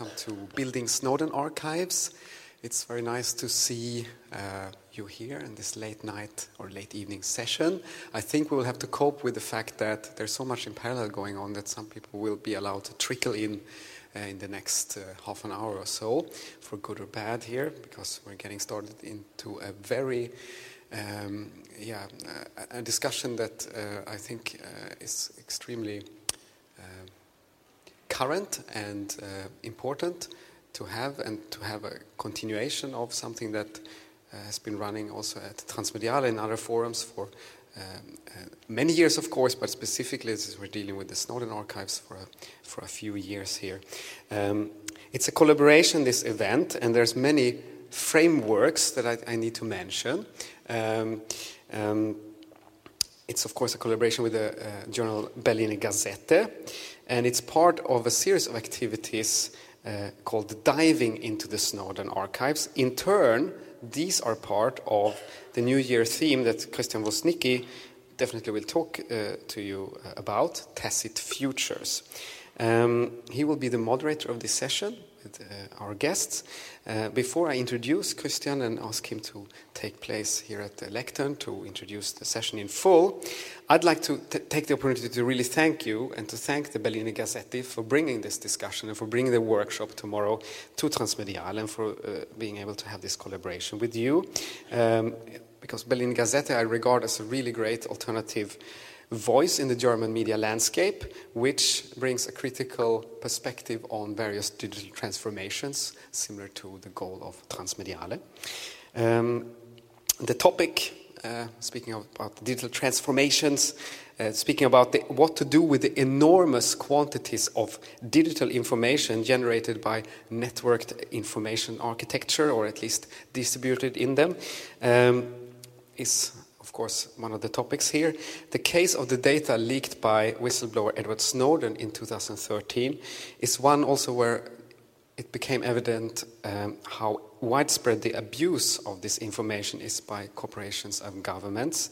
Welcome to Building Snowden Archives. It's very nice to see uh, you here in this late night or late evening session. I think we will have to cope with the fact that there's so much in parallel going on that some people will be allowed to trickle in uh, in the next uh, half an hour or so, for good or bad here, because we're getting started into a very um, yeah, a discussion that uh, I think uh, is extremely current and uh, important to have and to have a continuation of something that uh, has been running also at Transmediale and other forums for um, uh, many years, of course, but specifically as we're dealing with the Snowden archives for a, for a few years here. Um, it's a collaboration, this event, and there's many frameworks that I, I need to mention. Um, um, it's, of course, a collaboration with the uh, journal Berliner Gazette, and it's part of a series of activities uh, called Diving into the Snowden Archives. In turn, these are part of the New Year theme that Krystian Woznicki definitely will talk uh, to you uh, about Tacit Futures. Um, he will be the moderator of this session uh, our guests. Uh, before I introduce Krystian and ask him to take place here at the lectern to introduce the session in full, I'd like to take the opportunity to really thank you and to thank the Berliner Gazette for bringing this discussion and for bringing the workshop tomorrow to Transmediale and for uh, being able to have this collaboration with you. Um, because Berliner Gazette I regard as a really great alternative voice in the German media landscape, which brings a critical perspective on various digital transformations, similar to the goal of Transmediale. Um, the topic, uh, speaking of, about digital transformations, uh, speaking about the, what to do with the enormous quantities of digital information generated by networked information architecture, or at least distributed in them, um, is of course, one of the topics here. The case of the data leaked by whistleblower Edward Snowden in 2013 is one also where it became evident um, how widespread the abuse of this information is by corporations and governments.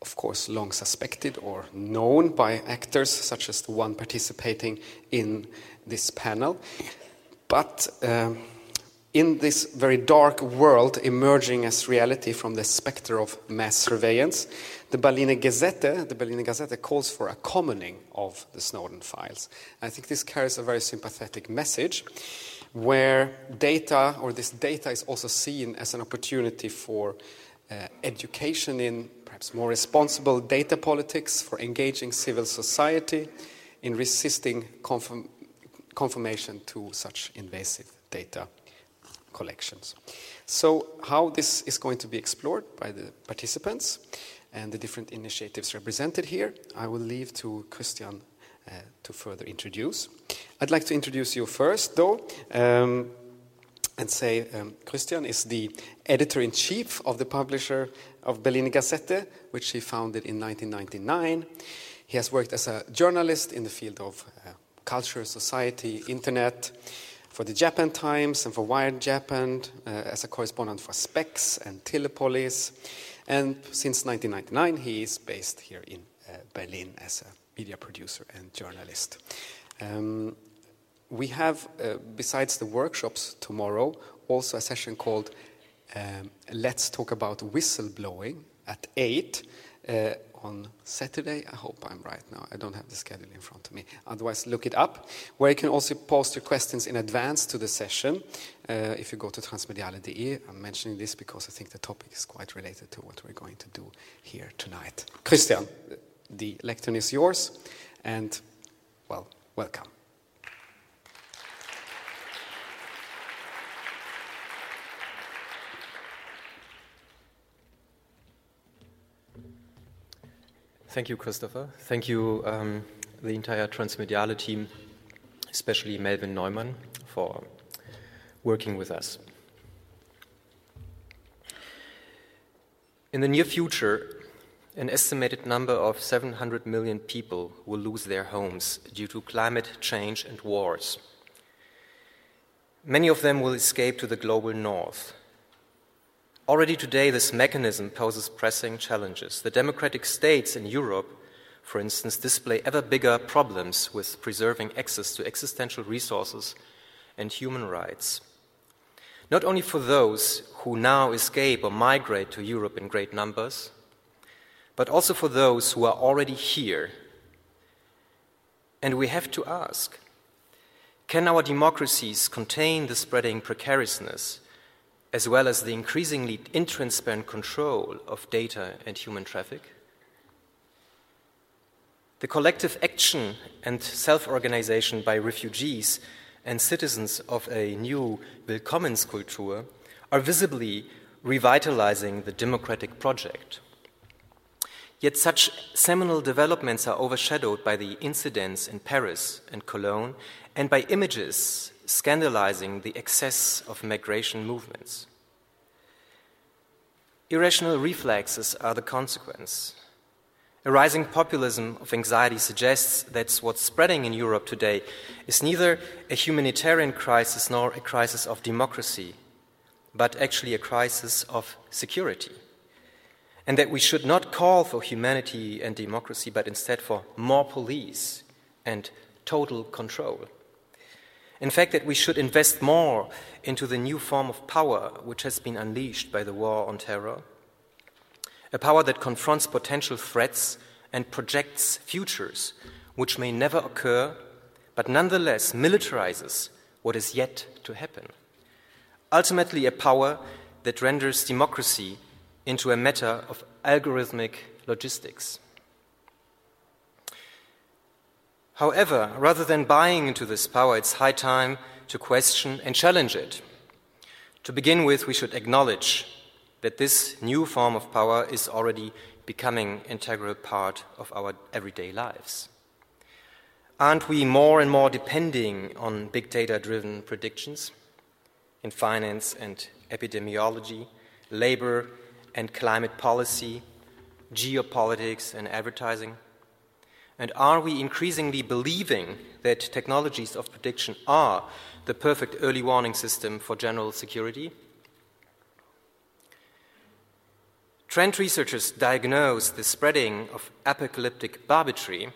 Of course, long suspected or known by actors such as the one participating in this panel. But um, in this very dark world emerging as reality from the specter of mass surveillance, the Berliner Gazette, the Berliner Gazette calls for a commoning of the Snowden files. I think this carries a very sympathetic message where data, or this data, is also seen as an opportunity for uh, education in perhaps more responsible data politics, for engaging civil society in resisting confirm- confirmation to such invasive data collections. So, how this is going to be explored by the participants and the different initiatives represented here, I will leave to Krystian uh, to further introduce. I'd like to introduce you first, though. Um, and say um, Krystian is the editor in chief of the publisher of Berliner Gazette, which he founded in 1999. He has worked as a journalist in the field of uh, culture, society, internet for the Japan Times and for Wired Japan uh, as a correspondent for Spex and Telepolis. And since 1999, he is based here in uh, Berlin as a media producer and journalist. Um, we have, uh, besides the workshops tomorrow, also a session called um, Let's Talk About Whistleblowing at 8 uh, on Saturday. I hope I'm right now. I don't have the schedule in front of me. Otherwise, look it up, where you can also post your questions in advance to the session. Uh, if you go to transmediale.de, I'm mentioning this because I think the topic is quite related to what we're going to do here tonight. Krystian, the lectern is yours, and well, welcome. Thank you, Kristoffer. Thank you, um, the entire Transmediale team, especially Melvin Neumann, for working with us. In the near future, an estimated number of 700 million people will lose their homes due to climate change and wars. Many of them will escape to the global north, Already today, this mechanism poses pressing challenges. The democratic states in Europe for instance, display ever bigger problems with preserving access to existential resources and human rights. Not only for those who now escape or migrate to Europe in great numbers, but also for those who are already here. And we have to ask can our democracies contain the spreading precariousness as well as the increasingly intransparent control of data and human traffic? The collective action and self organization by refugees and citizens of a new Willkommenskultur are visibly revitalizing the democratic project. Yet such seminal developments are overshadowed by the incidents in Paris and Cologne and by images scandalizing the excess of migration movements. Irrational reflexes are the consequence. A rising populism of anxiety suggests that what's spreading in Europe today is neither a humanitarian crisis nor a crisis of democracy, but actually a crisis of security. And that we should not call for humanity and democracy, but instead for more police and total control. In fact, that we should invest more into the new form of power which has been unleashed by the war on terror a power that confronts potential threats and projects futures which may never occur, but nonetheless militarizes what is yet to happen. Ultimately, a power that renders democracy into a matter of algorithmic logistics. However, rather than buying into this power, it's high time to question and challenge it. To begin with, we should acknowledge that this new form of power is already becoming an integral part of our everyday lives. Aren't we more and more depending on big data driven predictions in finance and epidemiology, labor and climate policy, geopolitics and advertising? And are we increasingly believing that technologies of prediction are the perfect early warning system for general security? Trend researchers diagnose the spreading of apocalyptic barbitry,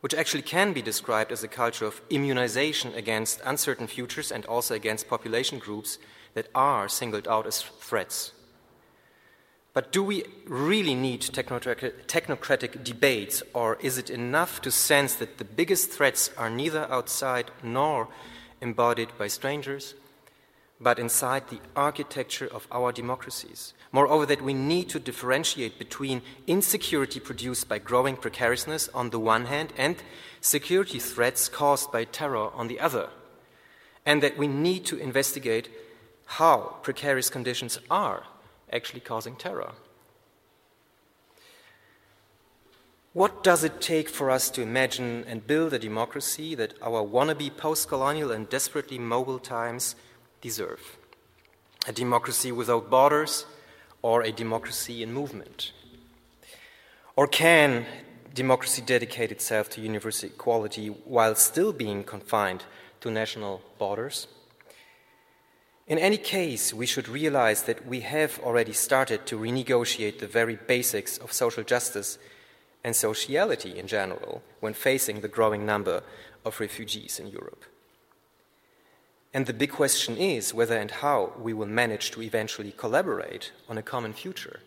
which actually can be described as a culture of immunization against uncertain futures and also against population groups that are singled out as threats. But do we really need technocratic, debates, or is it enough to sense that the biggest threats are neither outside nor embodied by strangers, but inside the architecture of our democracies? Moreover, that we need to differentiate between insecurity produced by growing precariousness on the one hand and security threats caused by terror on the other. And that we need to investigate how precarious conditions are actually causing terror. What does it take for us to imagine and build a democracy that our wannabe post colonial and desperately mobile times deserve? A democracy without borders or a democracy in movement? Or can democracy dedicate itself to universal equality while still being confined to national borders? In any case, we should realize that we have already started to renegotiate the very basics of social justice and sociality in general when facing the growing number of refugees in Europe. And the big question is whether and how we will manage to eventually collaborate on a common future.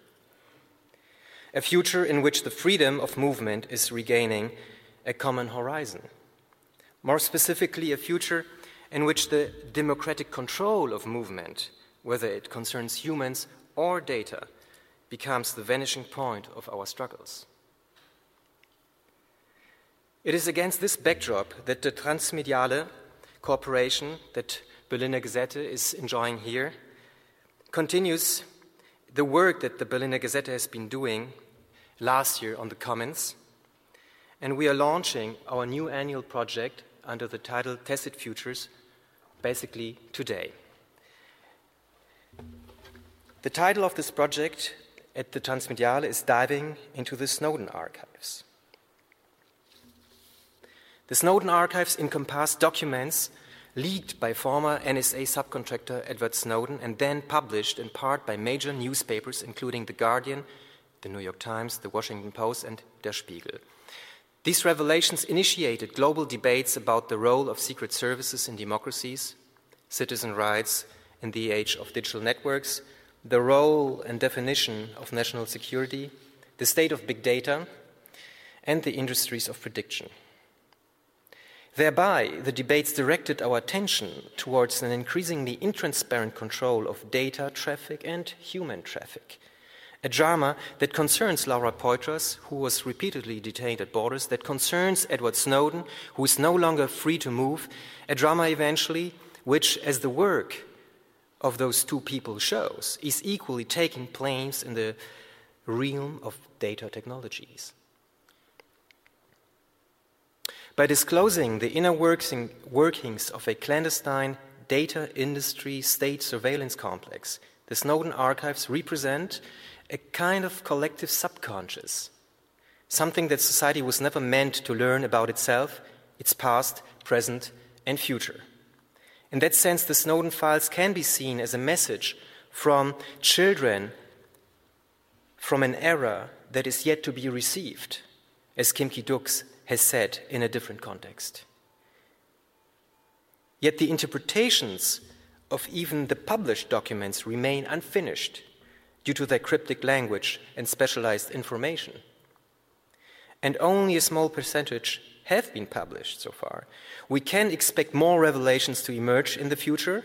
A future in which the freedom of movement is regaining a common horizon. More specifically, a future in which the democratic control of movement, whether it concerns humans or data, becomes the vanishing point of our struggles. It is against this backdrop that the Transmediale cooperation that Berliner Gazette is enjoying here continues the work that the Berliner Gazette has been doing last year on the Commons. And we are launching our new annual project under the title Tacit Futures basically today. The title of this project at the Transmediale is Diving into the Snowden Archives. The Snowden archives encompass documents leaked by former NSA subcontractor Edward Snowden and then published in part by major newspapers, including The Guardian the New York Times, the Washington Post, and Der Spiegel. These revelations initiated global debates about the role of secret services in democracies, citizen rights in the age of digital networks, the role and definition of national security, the state of big data, and the industries of prediction. Thereby, the debates directed our attention towards an increasingly intransparent control of data traffic and human traffic. A drama that concerns Laura Poitras, who was repeatedly detained at borders, that concerns Edward Snowden, who is no longer free to move. A drama, eventually, which, as the work of those two people shows, is equally taking place in the realm of data technologies. By disclosing the inner working, workings of a clandestine data industry state surveillance complex, the Snowden archives represent a kind of collective subconscious, something that society was never meant to learn about itself, its past, present, and future. In that sense, the Snowden files can be seen as a message from children from an era that is yet to be received, as Kim Ki-duk's has said in a different context. Yet the interpretations of even the published documents remain unfinished due to their cryptic language and specialized information. And only a small percentage have been published so far. We can expect more revelations to emerge in the future,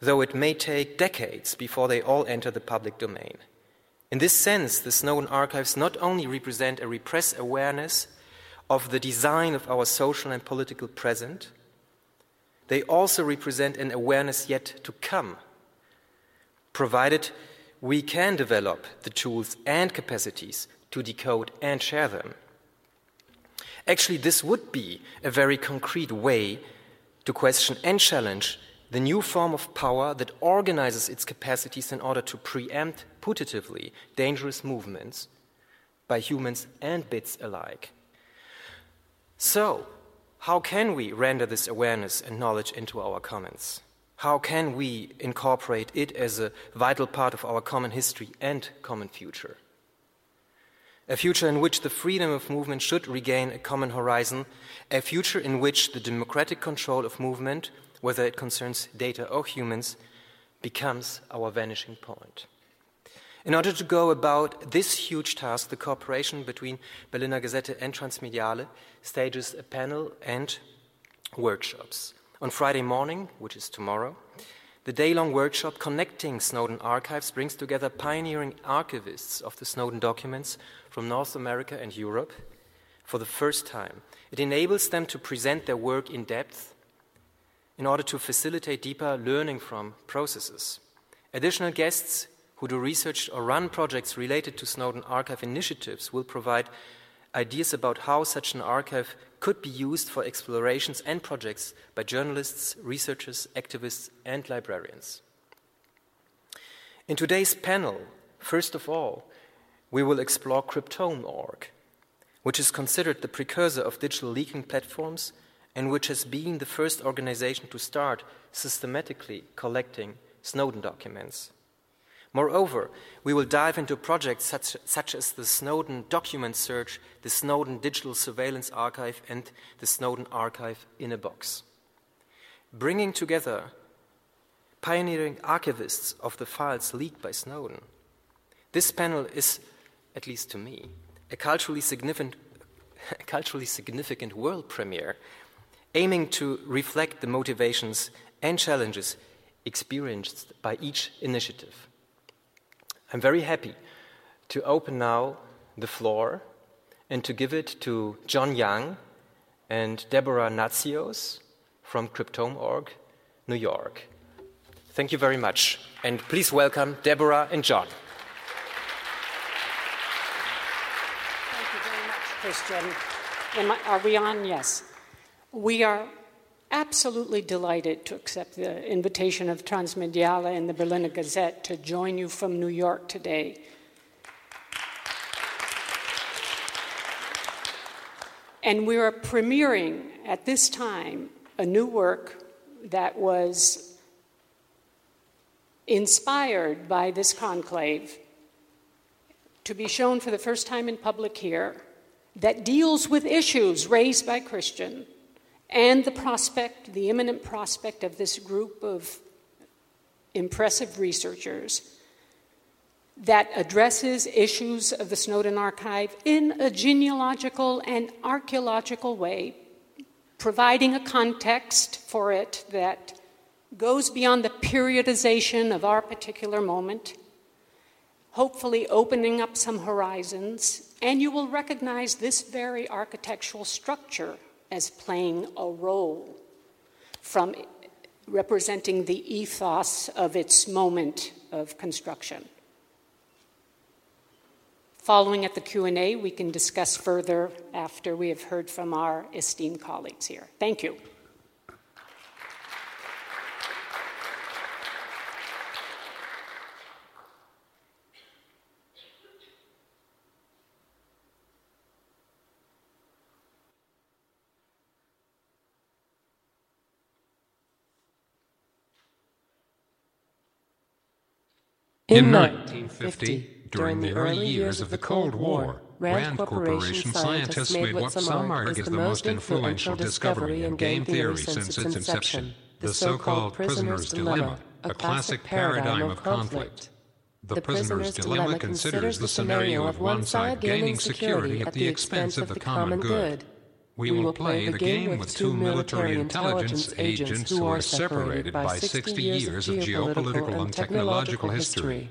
though it may take decades before they all enter the public domain. In this sense, the Snowden archives not only represent a repressed awareness of the design of our social and political present, they also represent an awareness yet to come, provided we can develop the tools and capacities to decode and share them. Actually, this would be a very concrete way to question and challenge the new form of power that organizes its capacities in order to preempt putatively dangerous movements by humans and bits alike. So, how can we render this awareness and knowledge into our commons? How can we incorporate it as a vital part of our common history and common future? A future in which the freedom of movement should regain a common horizon, a future in which the democratic control of movement, whether it concerns data or humans, becomes our vanishing point. In order to go about this huge task, the cooperation between Berliner Gazette and Transmediale stages a panel and workshops. On Friday morning, which is tomorrow, the day long workshop connecting Snowden archives brings together pioneering archivists of the Snowden documents from North America and Europe for the first time. It enables them to present their work in depth in order to facilitate deeper learning from processes. Additional guests who do research or run projects related to Snowden archive initiatives will provide ideas about how such an archive could be used for explorations and projects by journalists, researchers, activists, and librarians. In today's panel, first of all, we will explore Cryptome.org, which is considered the precursor of digital leaking platforms and which has been the first organization to start systematically collecting Snowden documents. Moreover, we will dive into projects such, such, as the Snowden Document Search, the Snowden Digital Surveillance Archive, and the Snowden Archive in a Box. Bringing together pioneering archivists of the files leaked by Snowden. This panel is, at least to me, a culturally significant, a culturally significant world premiere, aiming to reflect the motivations and challenges experienced by each initiative. I'm very happy to open now the floor and to give it to John Young and Deborah Natsios from Cryptome.org, New York. Thank you very much. And please welcome Deborah and John. Thank you very much, Krystian. I, are we on? Yes. We are absolutely delighted to accept the invitation of Transmediale and the Berliner Gazette to join you from New York today. And we are premiering at this time a new work that was inspired by this conclave to be shown for the first time in public here that deals with issues raised by Krystian and the prospect, the imminent prospect of this group of impressive researchers that addresses issues of the Snowden Archive in a genealogical and archaeological way, providing a context for it that goes beyond the periodization of our particular moment, hopefully opening up some horizons, and you will recognize this very architectural structure as playing a role from representing the ethos of its moment of construction. Following at the Q&A, we can discuss further after we have heard from our esteemed colleagues here. Thank you. In 1950, during the early years of the Cold War, Rand Corporation scientists made what some argue is the most influential discovery in game theory since its inception the so called prisoner's dilemma, a classic paradigm of conflict. The prisoner's dilemma considers the scenario of one side gaining security at the expense of the common good. We will play the game with two military intelligence agents who are separated by 60 years of geopolitical and technological history.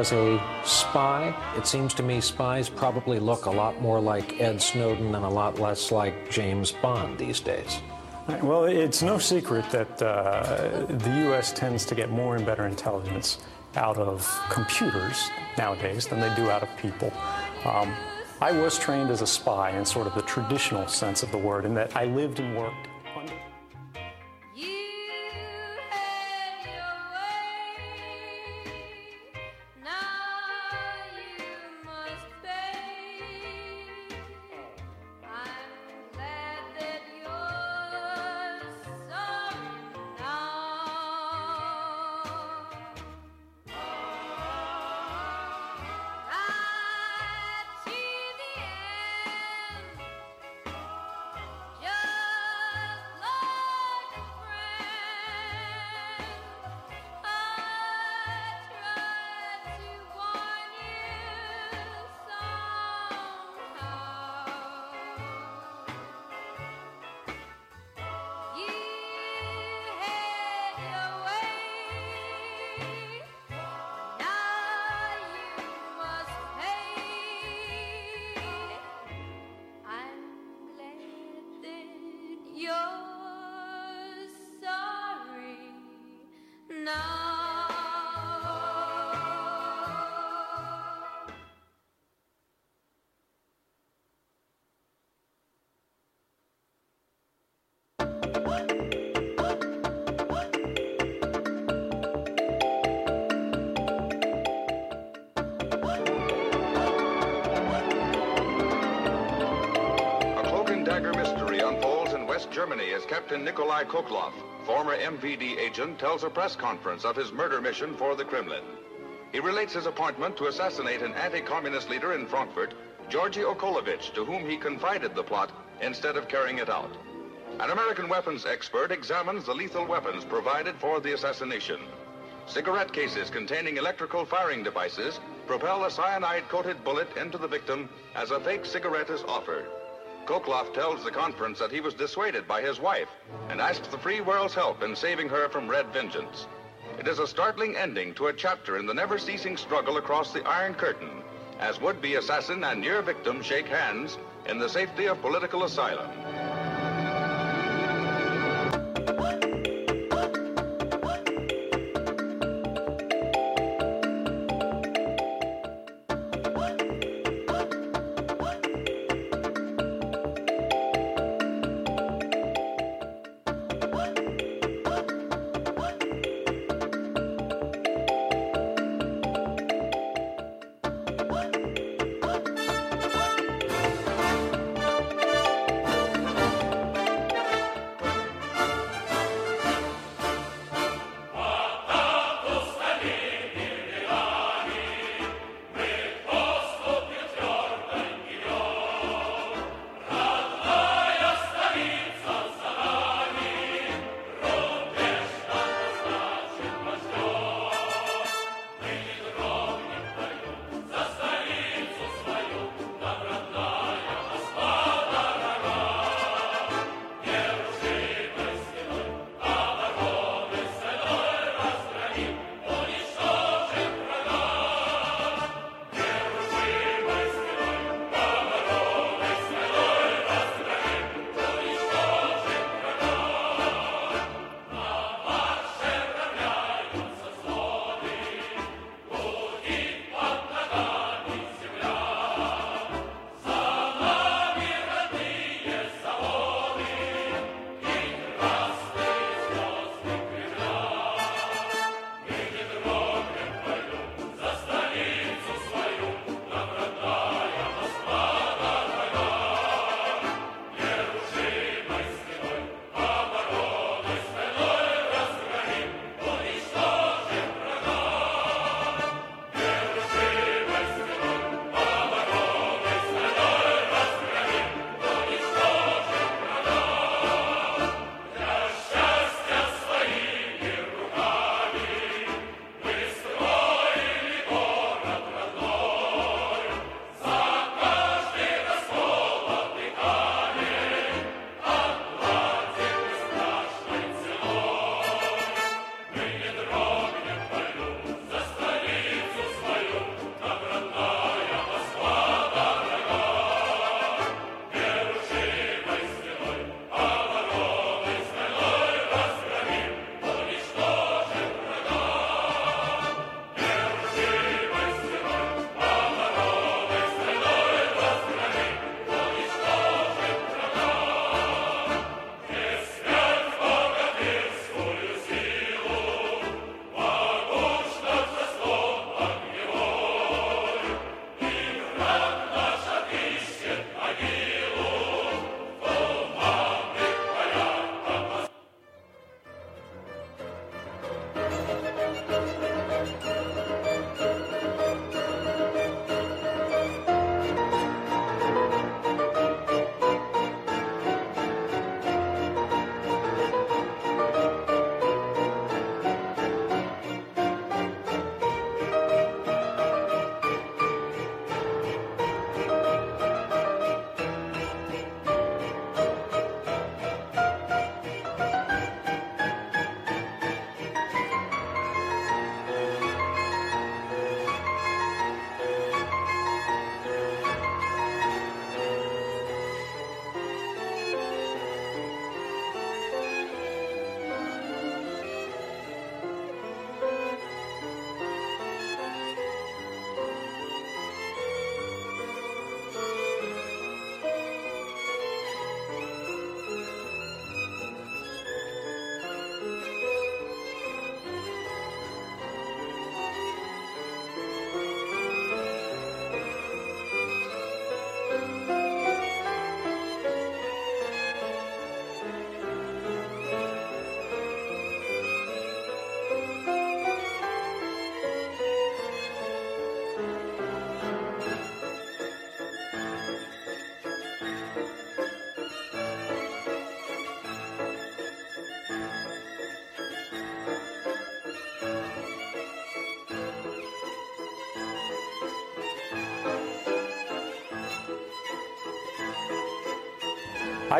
As a spy? It seems to me spies probably look a lot more like Ed Snowden and a lot less like James Bond these days. Well, it's no secret that uh, the U.S. tends to get more and better intelligence out of computers nowadays than they do out of people. Um, I was trained as a spy in sort of the traditional sense of the word, in that I lived and worked agent, tells a press conference of his murder mission for the Kremlin. He relates his appointment to assassinate an anti-communist leader in Frankfurt, Georgy Okolovich, to whom he confided the plot instead of carrying it out. An American weapons expert examines the lethal weapons provided for the assassination. Cigarette cases containing electrical firing devices propel a cyanide-coated bullet into the victim as a fake cigarette is offered. Khokhlov tells the conference that he was dissuaded by his wife and asks the free world's help in saving her from red vengeance. It is a startling ending to a chapter in the never-ceasing struggle across the Iron Curtain as would-be assassin and near victim shake hands in the safety of political asylum.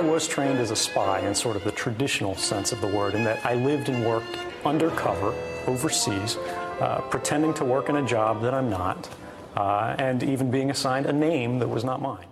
I was trained as a spy in sort of the traditional sense of the word, in that I lived and worked undercover overseas, uh, pretending to work in a job that I'm not, uh, and even being assigned a name that was not mine.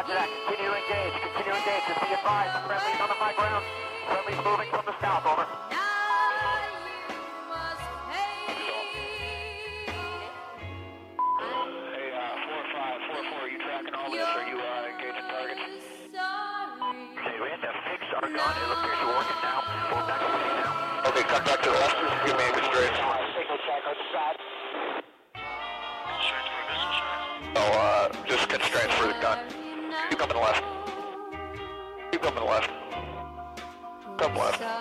Roger that. Continue to engage. Continue to engage. Just be advised. The friendly's on the high ground. Friendly's moving from the south. Over. Uh, You're uh, working now. Pull back now. Okay, cut back to the officers. Give me a straight. muerto. Está.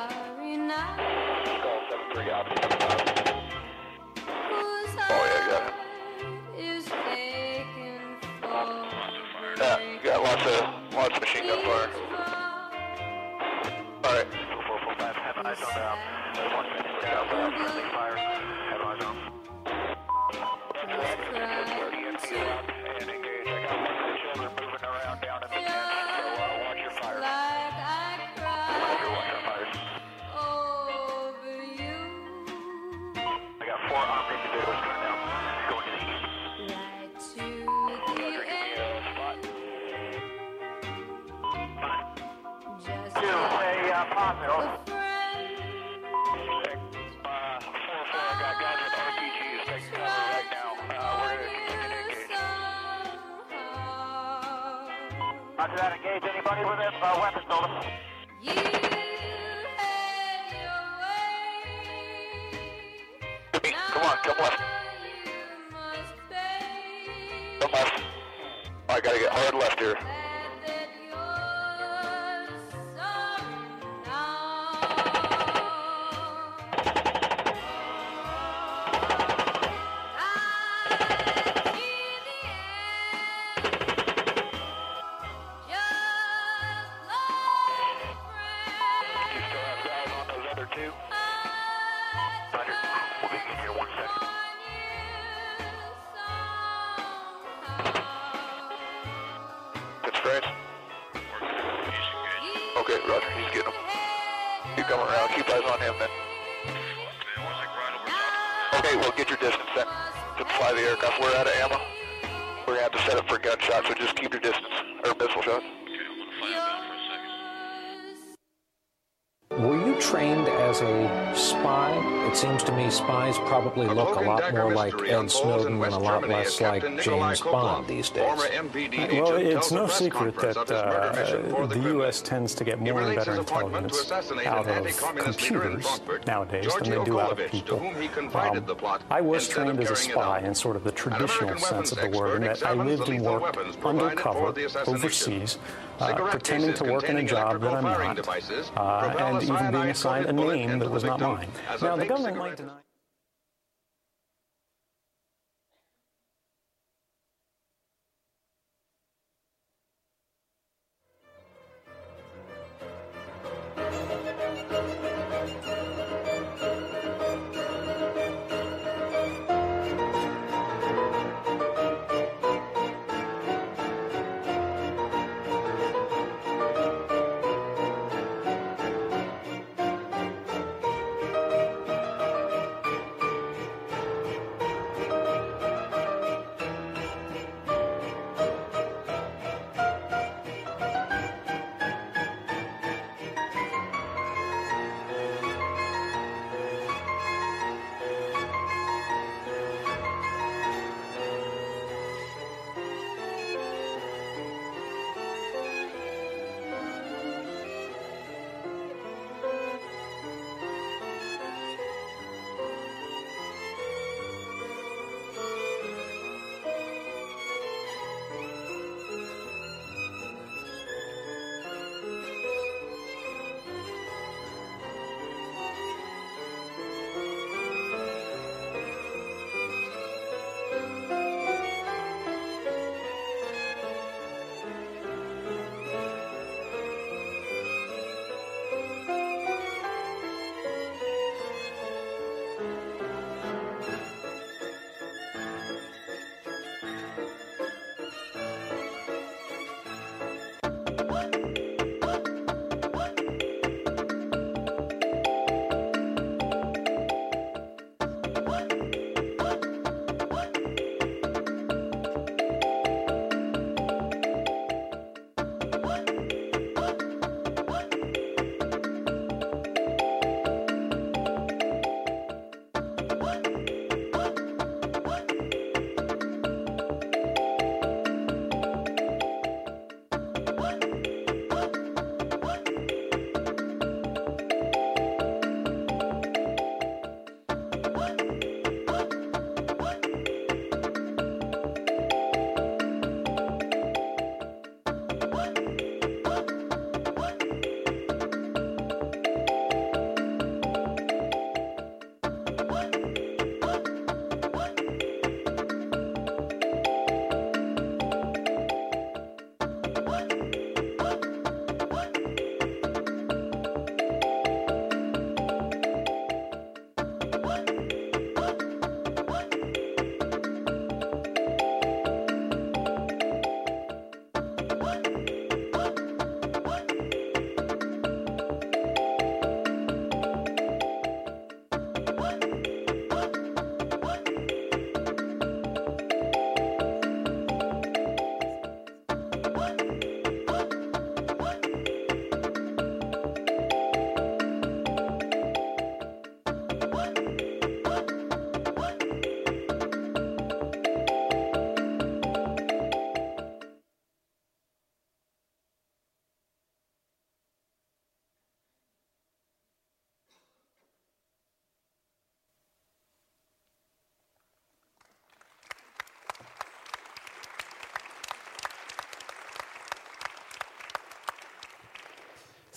Lot less like James Bond these days. Well, it's no secret that of his murder mission for uh, the the U.S. tends to get more and better his appointment to intelligence out of anti-communist leader in computers nowadays than they do out of people. whom he confided Um, I was trained as a spy in sort of the traditional sense of the word, in expert that I lived and worked undercover for the assassination. overseas, uh, pretending to work in a job that I'm not, devices uh, and even being assigned a name that was not mine. Now, the government might deny.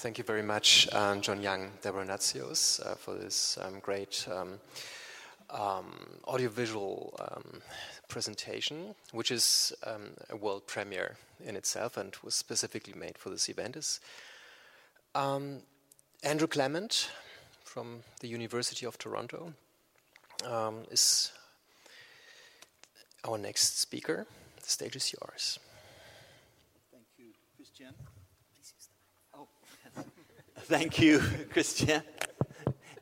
Thank you very much, um, John Young, Deborah Natsios, uh, for this um, great um, um, audiovisual um, presentation, which is a world premiere in itself and was specifically made for this event. Is Andrew Clement from the University of Toronto is our next speaker. The stage is yours. Thank you, Krystian. Oh, thank you, Krystian,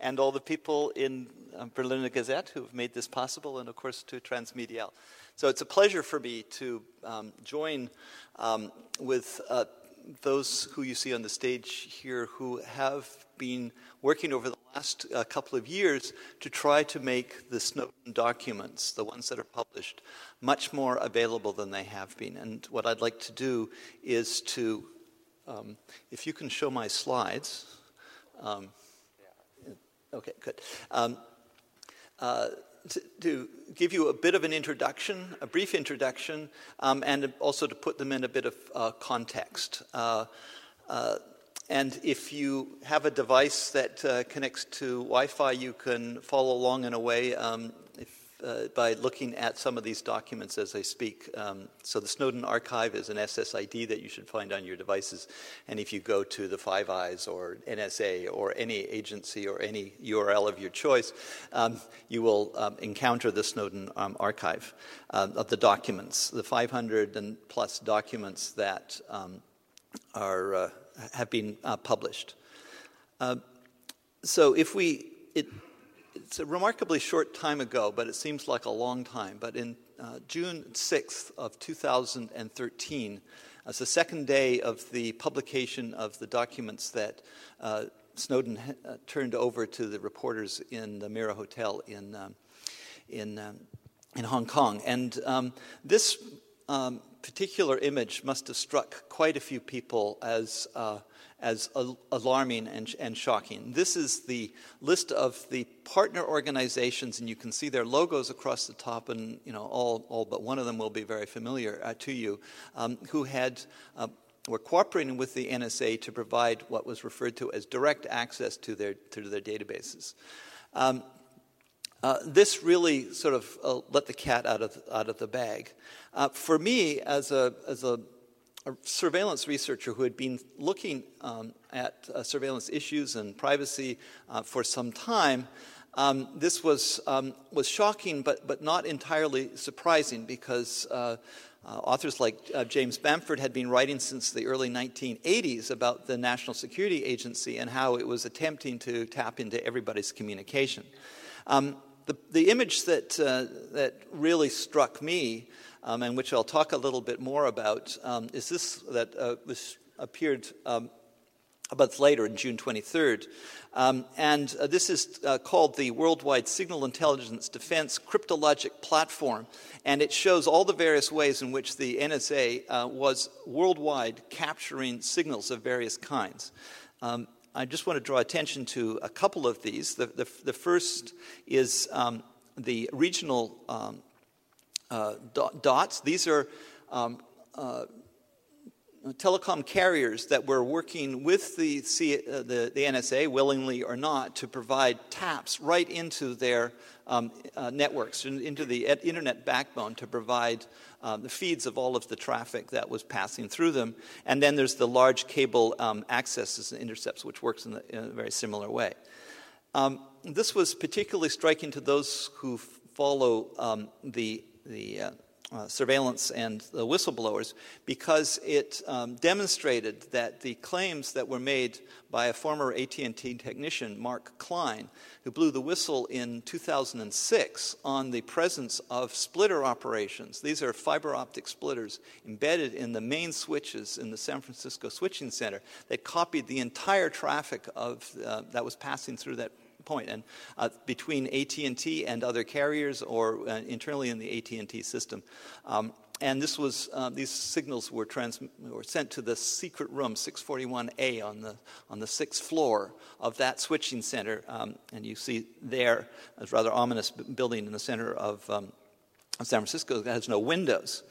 and all the people in um, Berliner Gazette who've made this possible, and of course to Transmediale. So it's a pleasure for me to um, join um, with uh, those who you see on the stage here who have been working over the last uh, couple of years to try to make the Snowden documents, the ones that are published, much more available than they have been. And what I'd like to do is to, um, if you can show my slides. Um, okay, good. Um, uh, to, to, give you a bit of an introduction, a brief introduction, um, and also to put them in a bit of uh, context. Uh, uh, and if you have a device that uh, connects to Wi Fi, you can follow along in a way. Uh, by looking at some of these documents as I speak. Um, so the Snowden Archive is an SSID that you should find on your devices. And if you go to the Five Eyes or NSA or any agency or any URL of your choice, um, you will um, encounter the Snowden um, Archive uh, of the documents, the 500 and plus documents that um, are, uh, have been uh, published. Uh, so if we, it, it's a remarkably short time ago, but it seems like a long time. But in uh, June 6th of 2013, as the second day of the publication of the documents that uh, Snowden uh, turned over to the reporters in the Mira Hotel in, um, in, um, in Hong Kong. And um, this um, particular image must have struck quite a few people as uh, as alarming and, and, shocking. This is the list of the partner organizations, and you can see their logos across the top, and you know all, all but one of them will be very familiar uh, to you, um, who had. Uh, were cooperating with the NSA to provide what was referred to as direct access to their, to their databases. Um, uh, this really sort of uh, let the cat out of, out of the bag. Uh, for me, as a, as a a surveillance researcher who had been looking um, at uh, surveillance issues and privacy uh, for some time. Um, this was, um, was shocking, but, but not entirely surprising because uh, authors like uh, James Bamford had been writing since the early 1980s about the National Security Agency and how it was attempting to tap into everybody's communication. Um, the, the image that, uh, that really struck me um, and which I'll talk a little bit more about, um, is this that uh, appeared um, a month later, in June 23rd. Um, and uh, this is uh, called the Worldwide Signal Intelligence Defense Cryptologic Platform. And it shows all the various ways in which the NSA uh, was worldwide capturing signals of various kinds. Um, I just want to draw attention to a couple of these. The, the, the first is um, the regional um, uh, dots. These are um, uh, telecom carriers that were working with the, C, uh, the, the, NSA, willingly or not, to provide taps right into their um, uh, networks, into the internet backbone to provide uh, the feeds of all of the traffic that was passing through them. And then there's the large cable um, accesses and intercepts, which works in, the, in a very similar way. Um, this was particularly striking to those who follow um, the the uh, uh, surveillance and the whistleblowers because it um, demonstrated that the claims that were made by a former AT&T technician, Mark Klein, who blew the whistle in 2006 on the presence of splitter operations. These are fiber optic splitters embedded in the main switches in the San Francisco switching center that copied the entire traffic of, uh, that was passing through that point. And uh, between AT&T and other carriers, or uh, internally in the AT&T system. Um, and this was uh, these signals were, trans- were sent to the secret room 641A on the on the sixth floor of that switching center. Um, and you see there a rather ominous building in the center of, um, San Francisco that has no windows.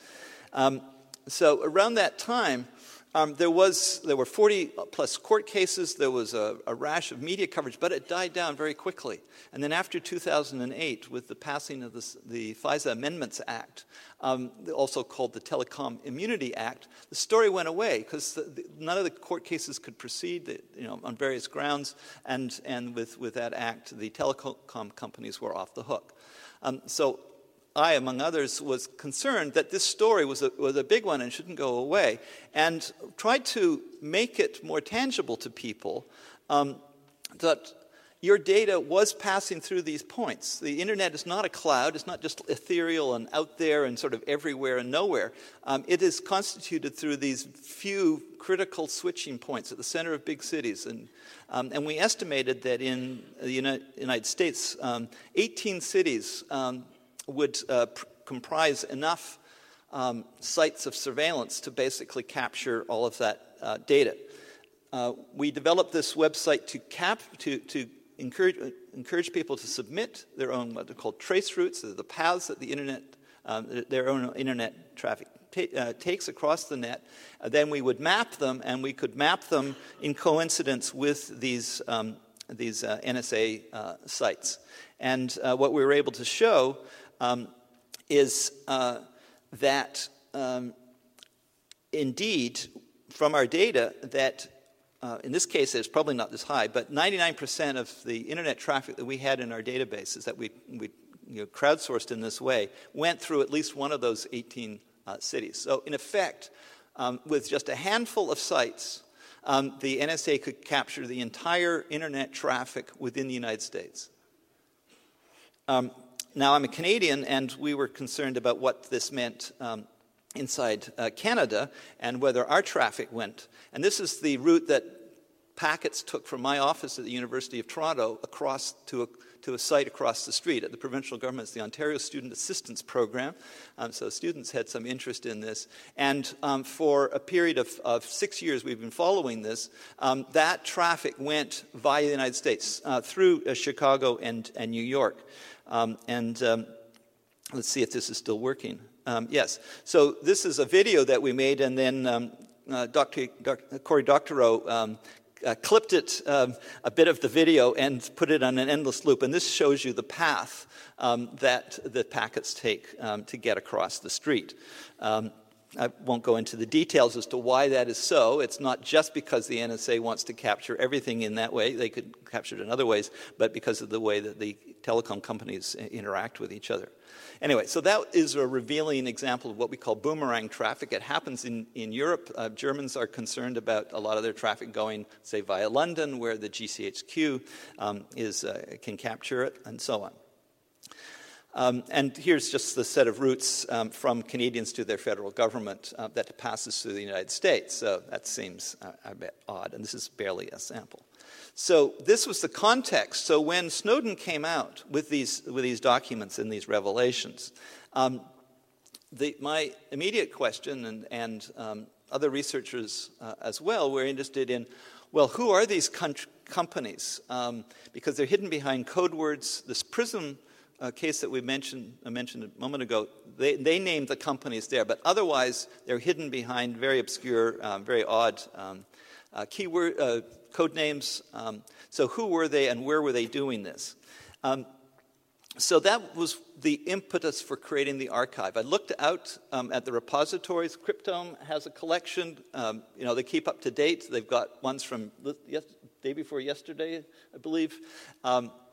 Um, so around that time, um, there, was, there were 40 plus court cases, there was a, a, rash of media coverage, but it died down very quickly. And then after 2008, with the passing of this, the FISA Amendments Act, um, also called the Telecom Immunity Act, the story went away because none of the court cases could proceed you know, on various grounds, and, and with, with that act, the telecom companies were off the hook. Um, so I, among others, was concerned that this story was a, was a big one and shouldn't go away, and tried to make it more tangible to people um, that your data was passing through these points. The internet is not a cloud, it's not just ethereal and out there and sort of everywhere and nowhere. Um, it is constituted through these few critical switching points at the center of big cities. And, um, and we estimated that in the United States, um, 18 cities um, would uh, pr- comprise enough um, sites of surveillance to basically capture all of that uh, data. Uh, we developed this website to, cap, to, to encourage, encourage people to submit their own what are called trace routes, the paths that the internet, um, their own internet traffic uh, takes across the net. Uh, then we would map them, and we could map them in coincidence with these, um, these uh, NSA uh, sites. And uh, what we were able to show um, is uh, that um, indeed, from our data, that uh, in this case, it's probably not this high, but 99% of the internet traffic that we had in our databases that we, we you know, crowdsourced in this way went through at least one of those 18 uh, cities. So, in effect, um, with just a handful of sites, um, the NSA could capture the entire internet traffic within the United States. Um, now, I'm a Canadian, and we were concerned about what this meant um, inside uh, Canada and whether our traffic went. And this is the route that packets took from my office at the University of Toronto across to a, to a site across the street at the provincial government's the Ontario Student Assistance Program. Um, so students had some interest in this. And um, for a period of, of, six years, we've been following this. Um, that traffic went via the United States uh, through uh, Chicago and, and New York. Um, and um, let's see if this is still working. Yes. So this is a video that we made, and then uh, Dr. Dr. Cory Doctorow um, uh, clipped it um, a bit of the video and put it on an endless loop. And this shows you the path um, that the packets take um, to get across the street. I won't go into the details as to why that is so. It's not just because the NSA wants to capture everything in that way, they could capture it in other ways, but because of the way that the telecom companies interact with each other. Anyway, so that is a revealing example of what we call boomerang traffic. It happens in, in Europe. Uh, Germans are concerned about a lot of their traffic going, say, via London, where the GCHQ um, is, uh, can capture it, and so on. Um, and here's just the set of routes um, from Canadians to their federal government uh, that passes through the United States. So that seems uh, a bit odd, and this is barely a sample. So this was the context. So when Snowden came out with these, with these documents and these revelations, um, the, my immediate question, and, and um, other researchers uh, as well, were interested in well, who are these companies? Um, because they're hidden behind code words. This PRISM uh, case that we mentioned, I mentioned a moment ago, they, they named the companies there, but otherwise they're hidden behind very obscure, um, very odd um, uh, keyword uh, code names. Um, so who were they and where were they doing this? Um, so that was the impetus for creating the archive. I looked out um, at the repositories. Cryptome has a collection. Um, you know, they keep up to date. They've got ones from the day before yesterday, I believe.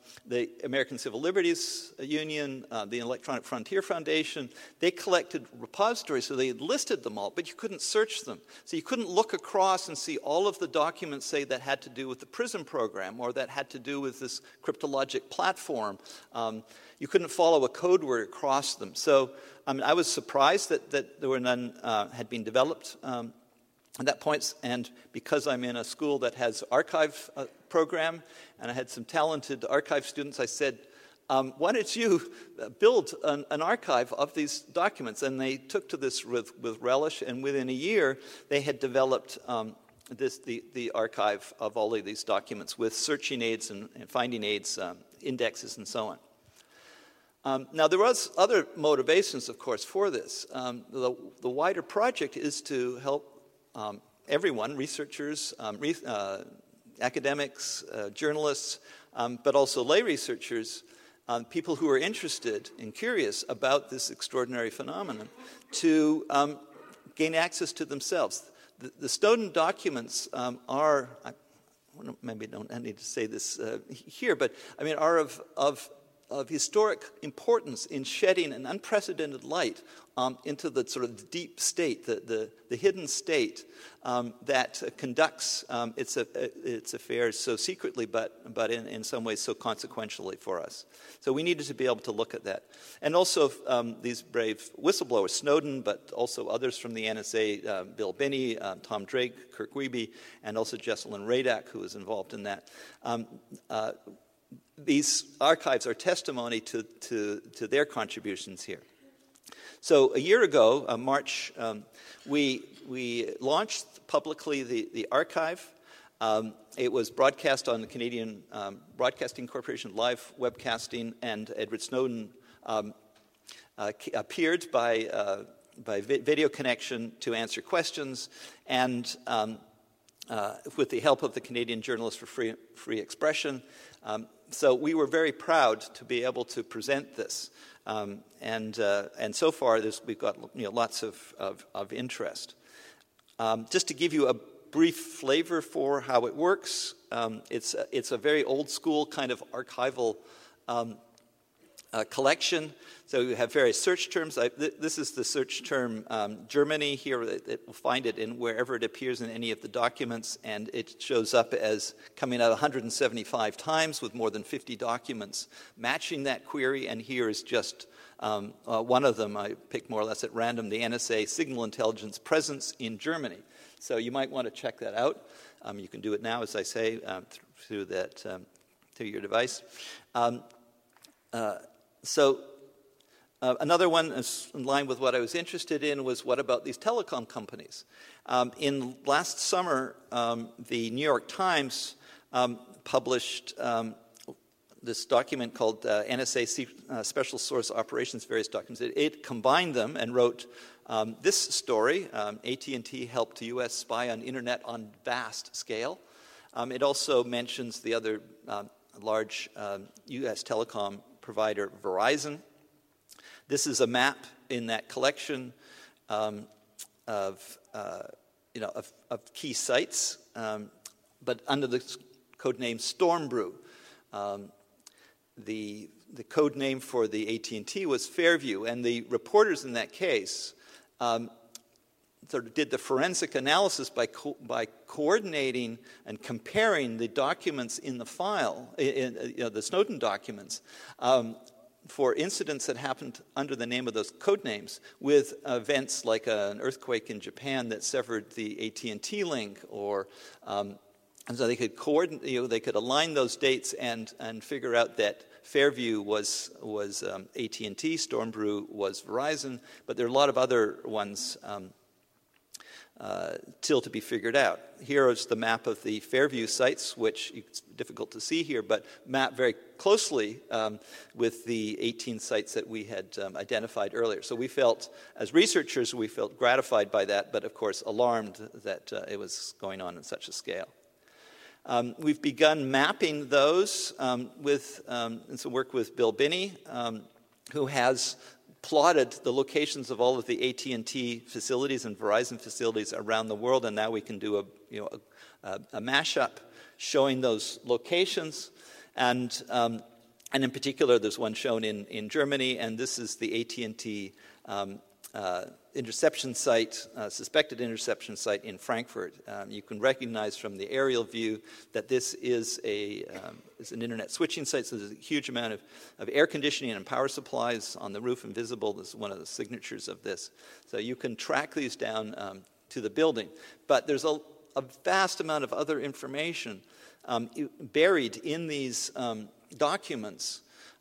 Um, the American Civil Liberties Union, uh, the Electronic Frontier Foundation, they collected repositories, so they listed them all, but you couldn't search them. So you couldn't look across and see all of the documents, say, that had to do with the PRISM program or that had to do with this cryptologic platform. Um, you couldn't follow a code word across them. So I, mean, I was surprised that, that there were none uh, had been developed. Um, at that point, and because I'm in a school that has archive uh, program, and I had some talented archive students, I said, um, why don't you build an, an, archive of these documents? And they took to this with, with relish, and within a year, they had developed um, this, the, the archive of all of these documents with searching aids and, and finding aids, um, indexes, and so on. Um, now, there was other motivations, of course, for this. Um, the, the wider project is to help um, everyone, researchers, re- uh, academics, uh, journalists, um, but also lay researchers, um, people who are interested and curious about this extraordinary phenomenon, to um, gain access to themselves. The, the Snowden documents um, are, I, maybe don't I need to say this uh, here, but I mean, are of, of of historic importance in shedding an unprecedented light um, into the sort of deep state, the, the, the hidden state um, that conducts um, its, uh, its affairs so secretly, but, but in, in some ways so consequentially for us. So we needed to be able to look at that. And also um, these brave whistleblowers, Snowden, but also others from the NSA, uh, Bill Binney, uh, Tom Drake, Kirk Wiebe, and also Jesselyn Radack, who was involved in that. Um, uh, these archives are testimony to, to, to their contributions here. So a year ago, uh, March, um, we, we launched publicly the, the archive. Um, it was broadcast on the Canadian um, Broadcasting Corporation live webcasting, and Edward Snowden um, uh, appeared by, uh, by vi- video connection to answer questions, and um, uh, with the help of the Canadian Journalists for Free, Free Expression. Um, so we were very proud to be able to present this. Um, and, uh, and so far, we've got you know, lots of, of, of interest. Um, just to give you a brief flavor for how it works, um, it's, a, it's a very old school kind of archival um, uh, collection. So you have various search terms. I, th- this is the search term um, Germany here. It, it, will find it in wherever it appears in any of the documents, and it shows up as coming out 175 times with more than 50 documents matching that query. And here is just um, uh, one of them. I picked more or less at random the NSA signal intelligence presence in Germany. So you might want to check that out. Um, you can do it now, as I say, um, through that um, through your device. Um, uh, so uh, another one, in line with what I was interested in, was what about these telecom companies? Um, in last summer, um, the New York Times um, published um, this document called uh, NSA uh, Special Source Operations, various documents. It, it combined them and wrote um, this story: um, AT&T helped the U.S. spy on internet on vast scale. it also mentions the other large U.S. telecom provider, Verizon. This is a map in that collection um, of, uh, you know, of, of, key sites, um, but under the code name Stormbrew. Um, the, the code name for the AT&T was Fairview, and the reporters in that case um, sort of did the forensic analysis by, co- by coordinating and comparing the documents in the file, in, in you know, the Snowden documents, um, for incidents that happened under the name of those code names with events like an earthquake in Japan that severed the AT&T link or um, and so they could coordinate, you know, they could align those dates and, and figure out that Fairview was, was um, AT&T, Stormbrew was Verizon, but there are a lot of other ones um, uh, still to be figured out. Here is the map of the Fairview sites, which it's difficult to see here, but map very closely um, with the 18 sites that we had um, identified earlier. So we felt, as researchers, we felt gratified by that, but of course alarmed that uh, it was going on in such a scale. Um, we've begun mapping those um, with um, some work with Bill Binney, um, who has plotted the locations of all of the AT&T facilities and Verizon facilities around the world, and now we can do a, you know, a, a mashup showing those locations. And, um, and in particular, there's one shown in, in Germany, and this is the AT&T um, uh, interception site, uh, suspected interception site in Frankfurt. Um, you can recognize from the aerial view that this is, a, um, is an internet switching site, so there's a huge amount of, of air conditioning and power supplies on the roof and visible. This is one of the signatures of this. So you can track these down um, to the building. But there's a, a, vast amount of other information um, buried in these um, documents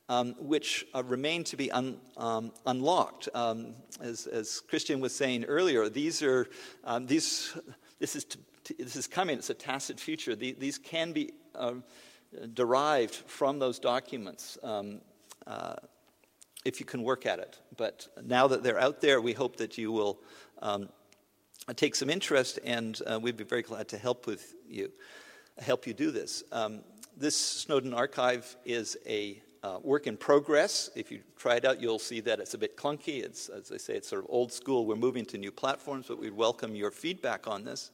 um, which uh, remain to be un, um, unlocked. Um, as, as, Krystian was saying earlier, these are um, these. This is to, to, this is coming. It's a tacit future. The, these can be uh, derived from those documents. Um, uh, if you can work at it. But now that they're out there, we hope that you will take some interest, and uh, we'd be very glad to help with you, help you do this. This Snowden archive is a uh, work in progress. If you try it out, you'll see that it's a bit clunky. It's, as I say, it's sort of old school. We're moving to new platforms, but we'd welcome your feedback on this.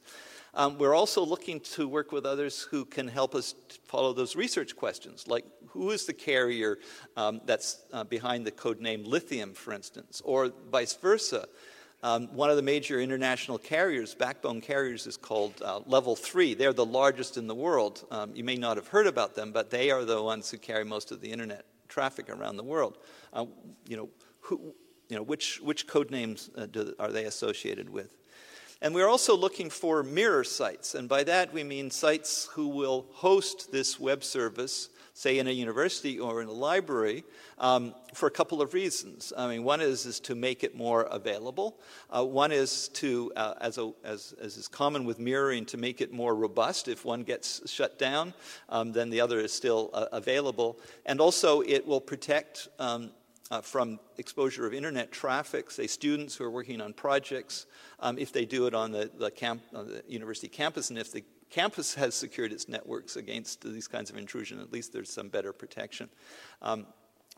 Um, we're also looking to work with others who can help us follow those research questions, like who is the carrier um, that's uh, behind the code name lithium, for instance, or vice versa. Um, one of the major international carriers, backbone carriers, is called uh, Level 3. They're the largest in the world. Um, you may not have heard about them, but they are the ones who carry most of the internet traffic around the world. Uh, you know, who, you know, which, which code names uh, do, are they associated with? And we're also looking for mirror sites, and by that we mean sites who will host this web service say in a university or in a library, um, for a couple of reasons. I mean, one is, is to make it more available. Uh, one is to, uh, as, a, as, as, is common with mirroring, to make it more robust. If one gets shut down, um, then the other is still uh, available. And also, it will protect um, uh, from exposure of internet traffic, say students who are working on projects, um, if they do it on the, the, camp, on the university campus, and if the campus has secured its networks against these kinds of intrusion. At least there's some better protection. Um,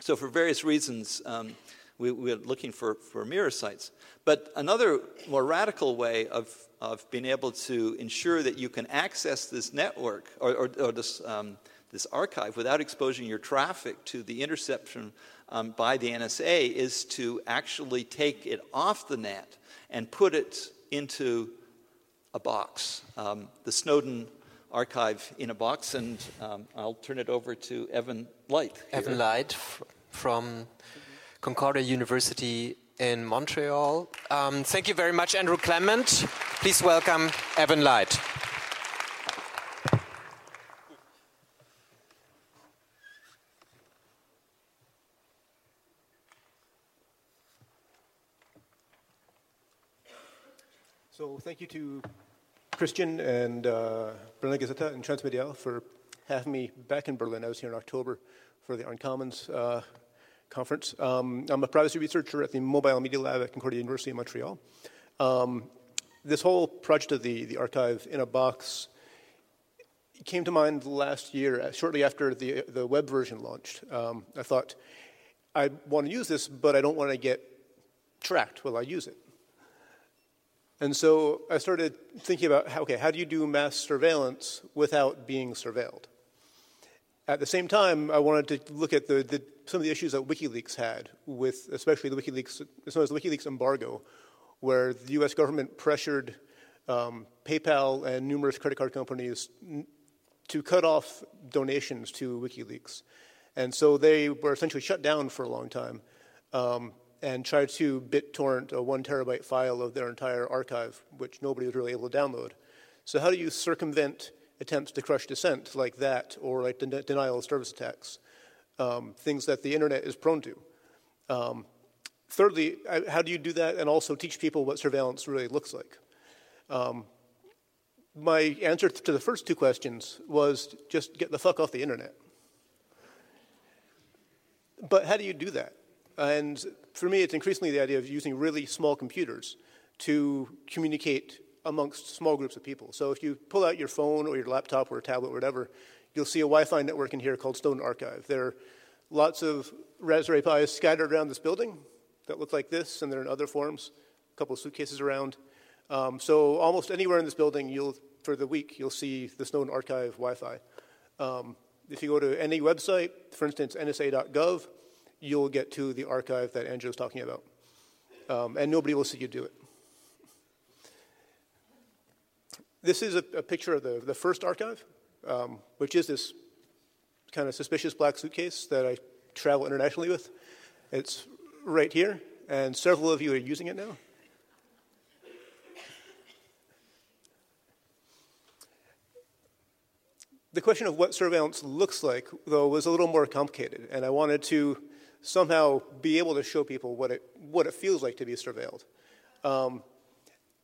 so, for various reasons, um, we, are looking for, for mirror sites. But another more radical way of, of being able to ensure that you can access this network or, or, or this, um, this archive without exposing your traffic to the interception um, by the NSA is to actually take it off the net and put it into a box, um, the Snowden archive in a box, and um, I'll turn it over to Evan Light. Here. Evan Light from Concordia University in Montreal. Um, thank you very much, Andrew Clement. Please welcome Evan Light. Thank you to Krystian and uh, Berliner Gazette and Transmediale for having me back in Berlin. I was here in October for the Uncommons uh, conference. Um, I'm a privacy researcher at the Mobile Media Lab at Concordia University in Montreal. Um, this whole project of the, the archive in a box came to mind last year, uh, shortly after the, the web version launched. Um, I thought, I want to use this, but I don't want to get tracked while I use it. And so I started thinking about, okay, how do you do mass surveillance without being surveilled? At the same time, I wanted to look at the, the, some of the issues that WikiLeaks had, with especially the WikiLeaks, as known as the WikiLeaks embargo, where the U.S. government pressured um, PayPal and numerous credit card companies to cut off donations to WikiLeaks. And so they were essentially shut down for a long time. Um, and tried to BitTorrent a one terabyte file of their entire archive, which nobody was really able to download. So, how do you circumvent attempts to crush dissent like that, or like den- denial of service attacks, um, things that the internet is prone to? Um, thirdly, how do you do that and also teach people what surveillance really looks like? Um, my answer to the first two questions was just get the fuck off the internet. But how do you do that? And for me, it's increasingly the idea of using really small computers to communicate amongst small groups of people. So if you pull out your phone or your laptop or tablet or whatever, you'll see a Wi-Fi network in here called Snowden Archive. There are lots of Raspberry Pis scattered around this building that look like this, and there are in other forms, a couple of suitcases around. Um, so almost anywhere in this building, you'll, for the week, you'll see the Snowden Archive Wi-Fi. Um, if you go to any website, for instance, nsa.gov, you'll get to the archive that Andrew was talking about. Um, and nobody will see you do it. This is a, a picture of the, the first archive, um, which is this kind of suspicious black suitcase that I travel internationally with. It's right here, and several of you are using it now. The question of what surveillance looks like, though, was a little more complicated, and I wanted to somehow be able to show people what it, what it feels like to be surveilled. Um,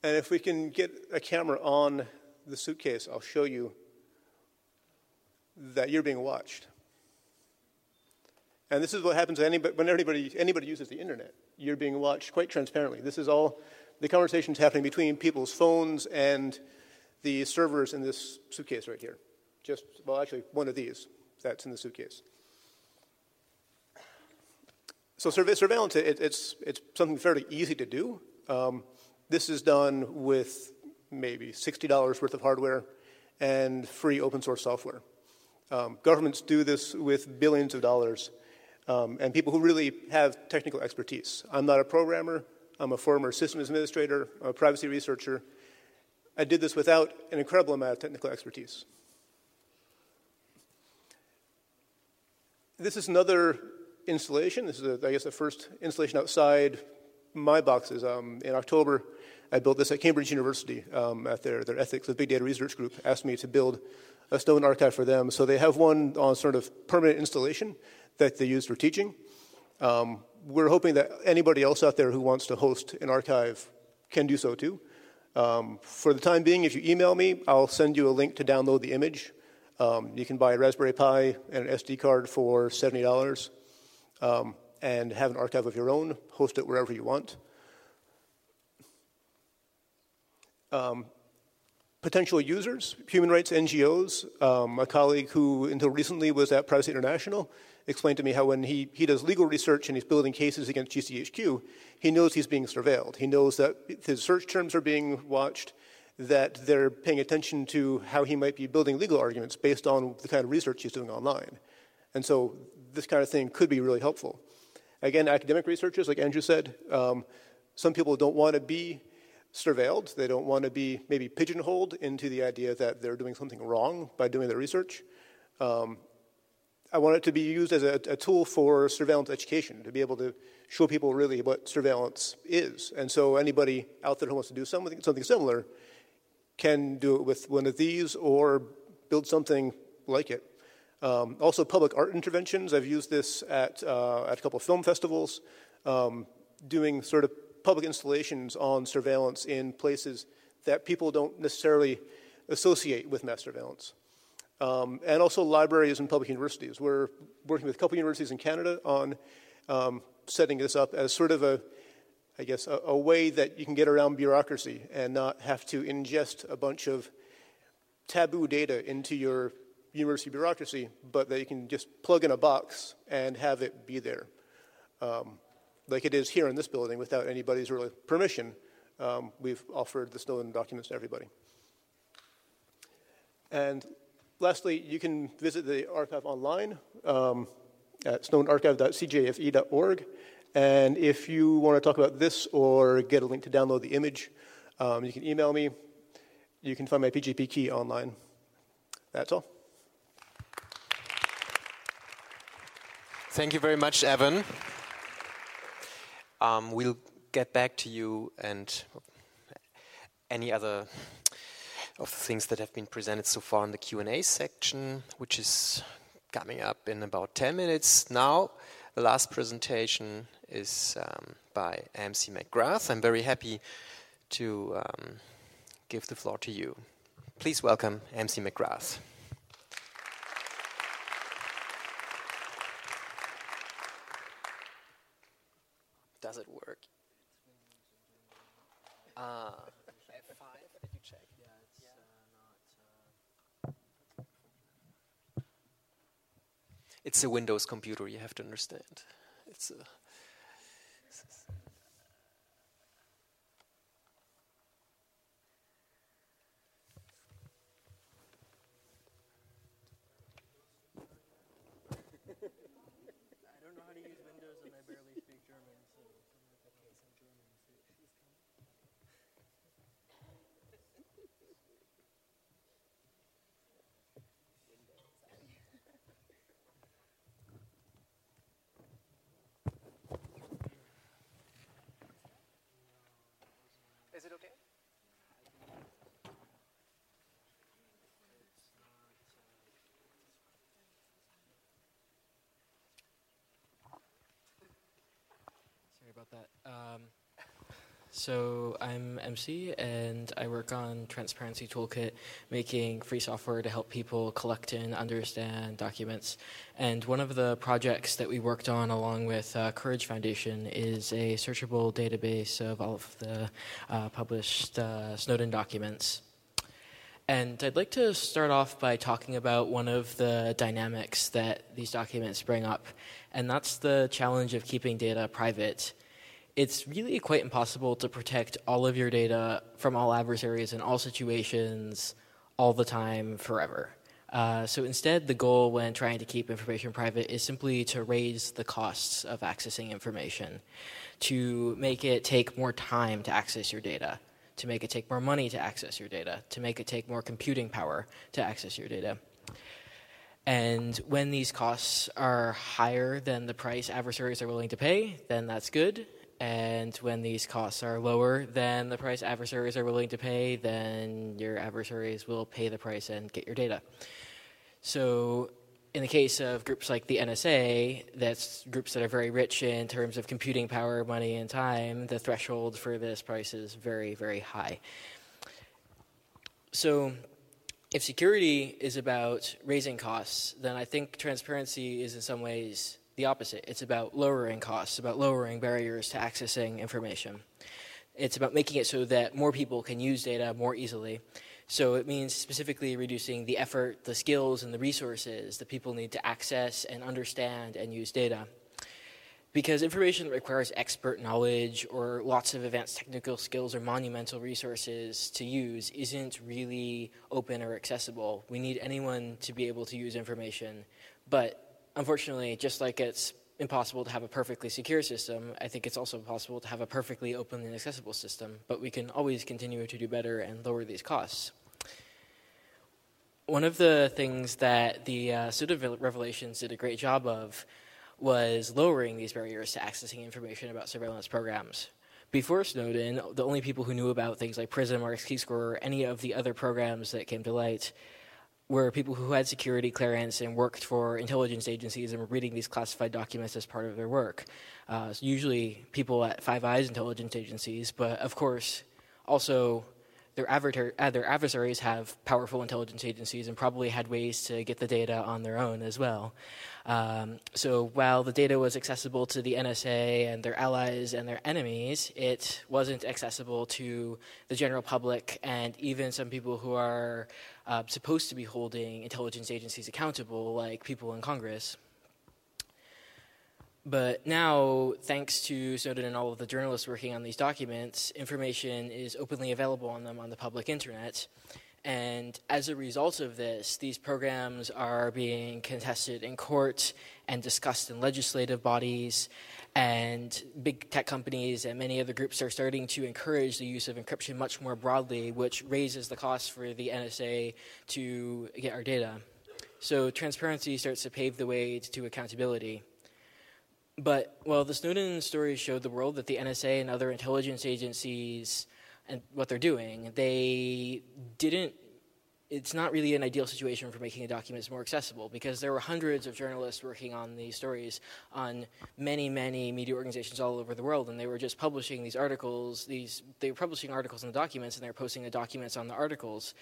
and if we can get a camera on the suitcase, I'll show you that you're being watched. And this is what happens when anybody, anybody uses the internet. You're being watched quite transparently. This is all the conversations happening between people's phones and the servers in this suitcase right here. Just, well, actually, one of these that's in the suitcase. So surveillance, it, it's, it's something fairly easy to do. Um, this is done with maybe $60 worth of hardware and free open source software. Um, governments do this with billions of dollars, um, and people who really have technical expertise. I'm not a programmer, I'm a former systems administrator, a privacy researcher. I did this without an incredible amount of technical expertise. This is another installation. This is, a, I guess, the first installation outside my boxes. Um, in October, I built this at Cambridge University um, at their, their ethics, the big data research group, asked me to build a stone archive for them. So they have one on sort of permanent installation that they use for teaching. Um, we're hoping that anybody else out there who wants to host an archive can do so too. Um, for the time being, if you email me, I'll send you a link to download the image. Um, you can buy a Raspberry Pi and an SD card for $70 um, and have an archive of your own, host it wherever you want. Um, potential users, human rights NGOs. Um, a colleague who, until recently, was at Privacy International explained to me how when he, he does legal research and he's building cases against GCHQ, he knows he's being surveilled. He knows that his search terms are being watched, that they're paying attention to how he might be building legal arguments based on the kind of research he's doing online. And so this kind of thing could be really helpful. Again, academic researchers, like Andrew said, um, some people don't want to be surveilled. They don't want to be maybe pigeonholed into the idea that they're doing something wrong by doing their research. Um, I want it to be used as a, a, tool for surveillance education, to be able to show people really what surveillance is. And so anybody out there who wants to do something, something similar can do it with one of these or build something like it. Um, also, public art interventions. I've used this at, uh, at a couple of film festivals, um, doing sort of public installations on surveillance in places that people don't necessarily associate with mass surveillance. Um, and also libraries and public universities. We're working with a couple universities in Canada on um, setting this up as sort of a I guess, a, a, way that you can get around bureaucracy and not have to ingest a bunch of taboo data into your university bureaucracy, but that you can just plug in a box and have it be there. Um, like it is here in this building without anybody's really permission. Um, we've offered the Snowden documents to everybody. And lastly, you can visit the archive online um, at snowdenarchive.cjfe.org. And if you want to talk about this or get a link to download the image, um, you can email me. You can find my PGP key online. That's all. Thank you very much, Evan. Um, we'll get back to you and any other of the things that have been presented so far in the Q&A section, which is coming up in about 10 minutes now. The last presentation is um, by MC McGrath. I'm very happy to um, give the floor to you. Please welcome MC McGrath. Does it work? Uh, F5, did you check? Yeah, it's uh, not. Uh... It's a Windows computer, you have to understand. It's a about that. Um, so I'm MC and I work on Transparency Toolkit, making free software to help people collect and understand documents. And one of the projects that we worked on along with uh, Courage Foundation is a searchable database of all of the uh, published uh, Snowden documents. And I'd like to start off by talking about one of the dynamics that these documents bring up, and that's the challenge of keeping data private. It's really quite impossible to protect all of your data from all adversaries in all situations, all the time, forever. Uh, so instead, the goal when trying to keep information private is simply to raise the costs of accessing information, to make it take more time to access your data to make it take more money to access your data, to make it take more computing power to access your data. And when these costs are higher than the price adversaries are willing to pay, then that's good. And when these costs are lower than the price adversaries are willing to pay, then your adversaries will pay the price and get your data. So in the case of groups like the NSA, that's groups that are very rich in terms of computing power, money, and time, the threshold for this price is very, very high. So, if security is about raising costs, then I think transparency is in some ways the opposite. It's about lowering costs, about lowering barriers to accessing information. It's about making it so that more people can use data more easily. So it means specifically reducing the effort, the skills, and the resources that people need to access and understand and use data. Because information that requires expert knowledge or lots of advanced technical skills or monumental resources to use isn't really open or accessible. We need anyone to be able to use information. But unfortunately, just like it's impossible to have a perfectly secure system, I think it's also impossible to have a perfectly open and accessible system. But we can always continue to do better and lower these costs one of the things that the uh, Snowden revelations did a great job of was lowering these barriers to accessing information about surveillance programs. Before Snowden, the only people who knew about things like PRISM or XKeyscore or any of the other programs that came to light were people who had security clearance and worked for intelligence agencies and were reading these classified documents as part of their work. Uh, so usually people at Five Eyes intelligence agencies, but of course also their, uh, their adversaries have powerful intelligence agencies and probably had ways to get the data on their own as well. Um, so while the data was accessible to the NSA and their allies and their enemies, it wasn't accessible to the general public and even some people who are uh, supposed to be holding intelligence agencies accountable, like people in Congress. But now, thanks to Snowden and all of the journalists working on these documents, information is openly available on them on the public internet. And as a result of this, these programs are being contested in court and discussed in legislative bodies. And big tech companies and many other groups are starting to encourage the use of encryption much more broadly, which raises the cost for the NSA to get our data. So transparency starts to pave the way to accountability. But, well, the Snowden story showed the world that the NSA and other intelligence agencies and what they're doing, they didn't it's not really an ideal situation for making the documents more accessible because there were hundreds of journalists working on these stories on many, many media organizations all over the world, and they were just publishing these articles. These they were publishing articles in the documents, and they were posting the documents on the articles,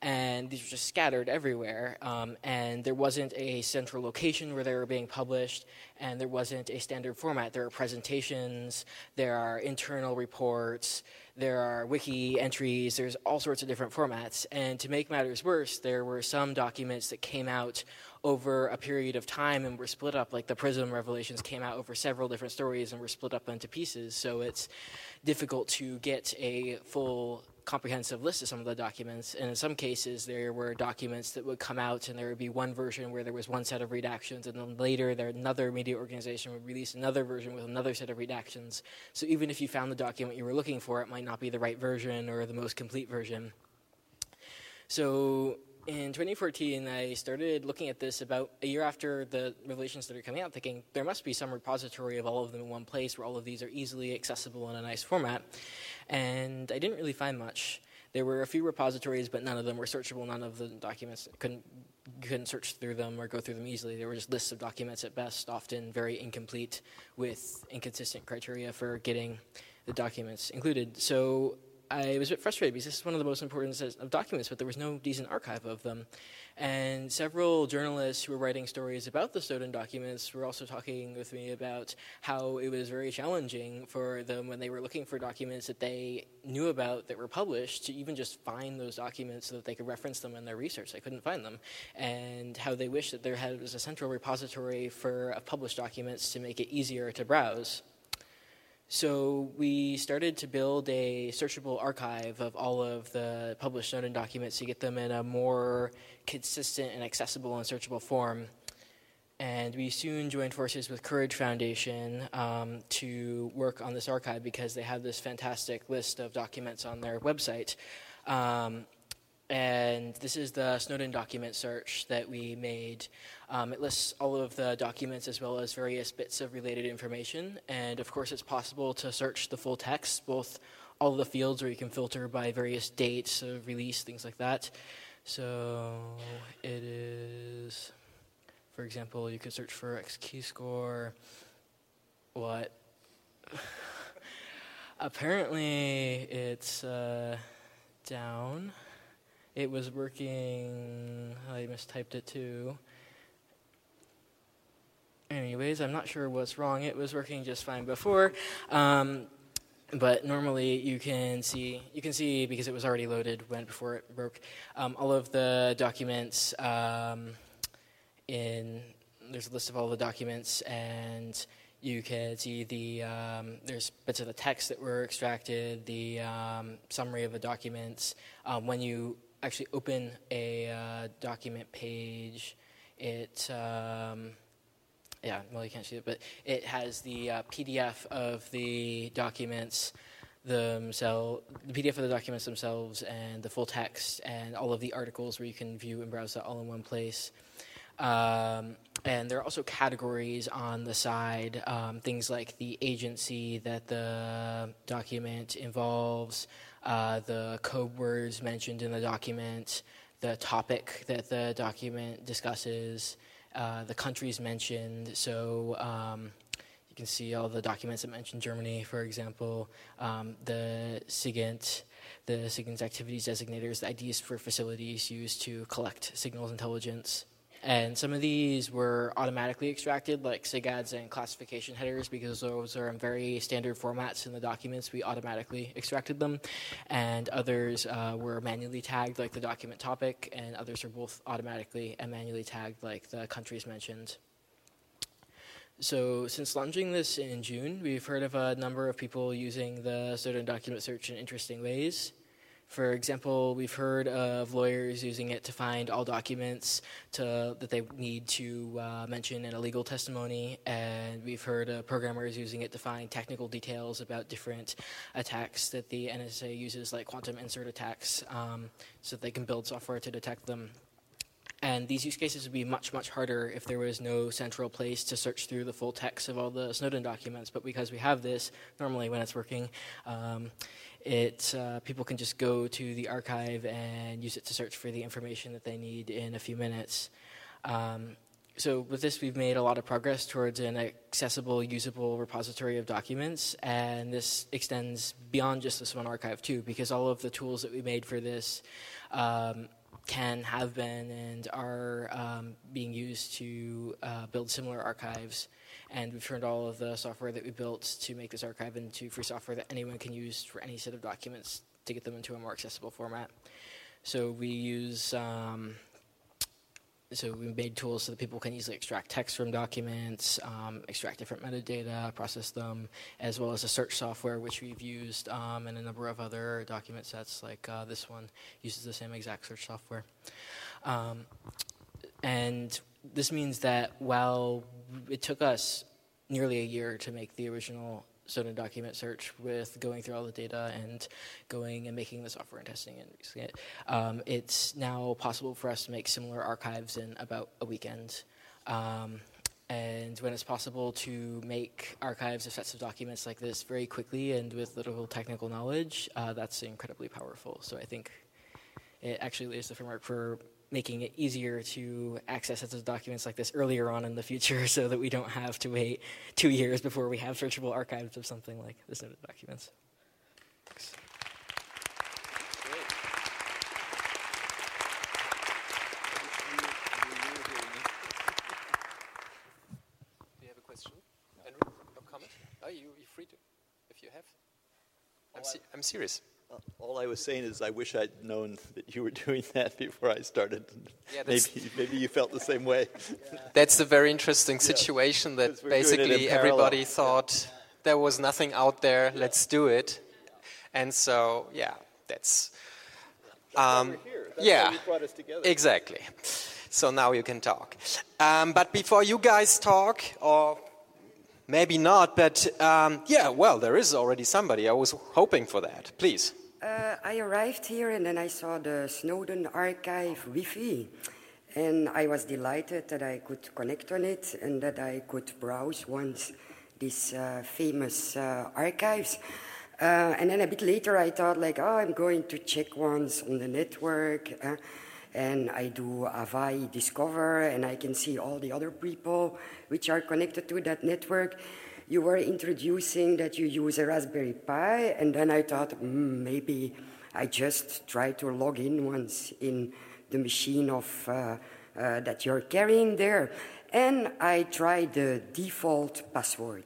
and these were just scattered everywhere. Um, and there wasn't a central location where they were being published, and there wasn't a standard format. There are presentations, there are internal reports there are wiki entries, there's all sorts of different formats. And to make matters worse, there were some documents that came out over a period of time and were split up, like the Prism revelations came out over several different stories and were split up into pieces. So it's difficult to get a full comprehensive list of some of the documents. And in some cases, there were documents that would come out, and there would be one version where there was one set of redactions, and then later, there another media organization would release another version with another set of redactions. So even if you found the document you were looking for, it might not be the right version or the most complete version. So in 2014, I started looking at this about a year after the revelations that are coming out, thinking there must be some repository of all of them in one place where all of these are easily accessible in a nice format. And I didn't really find much. There were a few repositories, but none of them were searchable. None of the documents couldn't couldn't search through them or go through them easily. They were just lists of documents at best, often very incomplete with inconsistent criteria for getting the documents included. So I was a bit frustrated because this is one of the most important sets of documents, but there was no decent archive of them. And several journalists who were writing stories about the Snowden documents were also talking with me about how it was very challenging for them when they were looking for documents that they knew about that were published to even just find those documents so that they could reference them in their research. They couldn't find them. And how they wished that there had, was a central repository for published documents to make it easier to browse. So we started to build a searchable archive of all of the published Snowden documents to get them in a more consistent and accessible and searchable form. And we soon joined forces with Courage Foundation um, to work on this archive because they have this fantastic list of documents on their website. Um, and this is the Snowden document search that we made. Um, it lists all of the documents as well as various bits of related information. And of course, it's possible to search the full text, both all the fields where you can filter by various dates of release, things like that. So it is, for example, you could search for XKeyscore. score. What? Apparently, it's uh, down. It was working, I mistyped it too. Anyways, I'm not sure what's wrong. It was working just fine before. Um, but normally you can see you can see because it was already loaded when before it broke um, all of the documents um, in there's a list of all the documents and you can see the um, there's bits of the text that were extracted the um, summary of the documents um, when you actually open a uh, document page, it um, yeah, well you can't see it, but it has the uh, PDF of the documents themselves, the PDF of the documents themselves, and the full text, and all of the articles where you can view and browse that all in one place. Um, and there are also categories on the side, um, things like the agency that the document involves, uh, the code words mentioned in the document, the topic that the document discusses, uh, the countries mentioned. So um, you can see all the documents that mention Germany, for example, um, the SIGINT, the SIGINT activities designators, the IDs for facilities used to collect signals intelligence. And some of these were automatically extracted, like SIGADs and classification headers, because those are in very standard formats in the documents. We automatically extracted them. And others uh, were manually tagged, like the document topic, and others are both automatically and manually tagged, like the countries mentioned. So, since launching this in June, we've heard of a number of people using the Snowden document search in interesting ways. For example, we've heard of lawyers using it to find all documents to, that they need to uh, mention in a legal testimony, and we've heard of programmers using it to find technical details about different attacks that the NSA uses, like quantum insert attacks, um, so that they can build software to detect them. And these use cases would be much, much harder if there was no central place to search through the full text of all the Snowden documents. But because we have this, normally when it's working, um, it uh, people can just go to the archive and use it to search for the information that they need in a few minutes. Um, so with this, we've made a lot of progress towards an accessible, usable repository of documents, and this extends beyond just this one archive too, because all of the tools that we made for this um, can have been and are um, being used to uh, build similar archives and we've turned all of the software that we built to make this archive into free software that anyone can use for any set of documents to get them into a more accessible format. So we use, um, so we made tools so that people can easily extract text from documents, um, extract different metadata, process them, as well as a search software which we've used um, and a number of other document sets like uh, this one uses the same exact search software. Um, and this means that while it took us nearly a year to make the original Snowden document search with going through all the data and going and making the software and testing and using it. Um, it's now possible for us to make similar archives in about a weekend. Um, and when it's possible to make archives of sets of documents like this very quickly and with little technical knowledge, uh, that's incredibly powerful. So I think it actually lays the framework for making it easier to access those documents like this earlier on in the future so that we don't have to wait two years before we have searchable archives of something like this set of documents. Thanks. Do you have a question? No. Andrew, no comment? Are you free to, if you have? I'm, oh, se I'm serious. All I was saying is I wish I'd known that you were doing that before I started. Yeah, maybe, maybe you felt the same way. That's the very interesting situation that we're in basically everybody thought there was nothing out there, let's do it. And so, yeah, that's. Um, yeah, us together. exactly. So now you can talk. Um, but before you guys talk, or maybe not, but um, yeah, well, there is already somebody. I was hoping for that. Please. Uh, I arrived here and then I saw the Snowden archive Wi-Fi. And I was delighted that I could connect on it and that I could browse once these uh, famous uh, archives. Uh, and then a bit later I thought like, oh, I'm going to check once on the network. uh, and I do Avahi Discover and I can see all the other people which are connected to that network you were introducing that you use a Raspberry Pi, and then I thought mm, maybe I just try to log in once in the machine of uh, uh, that you're carrying there, and I tried the default password,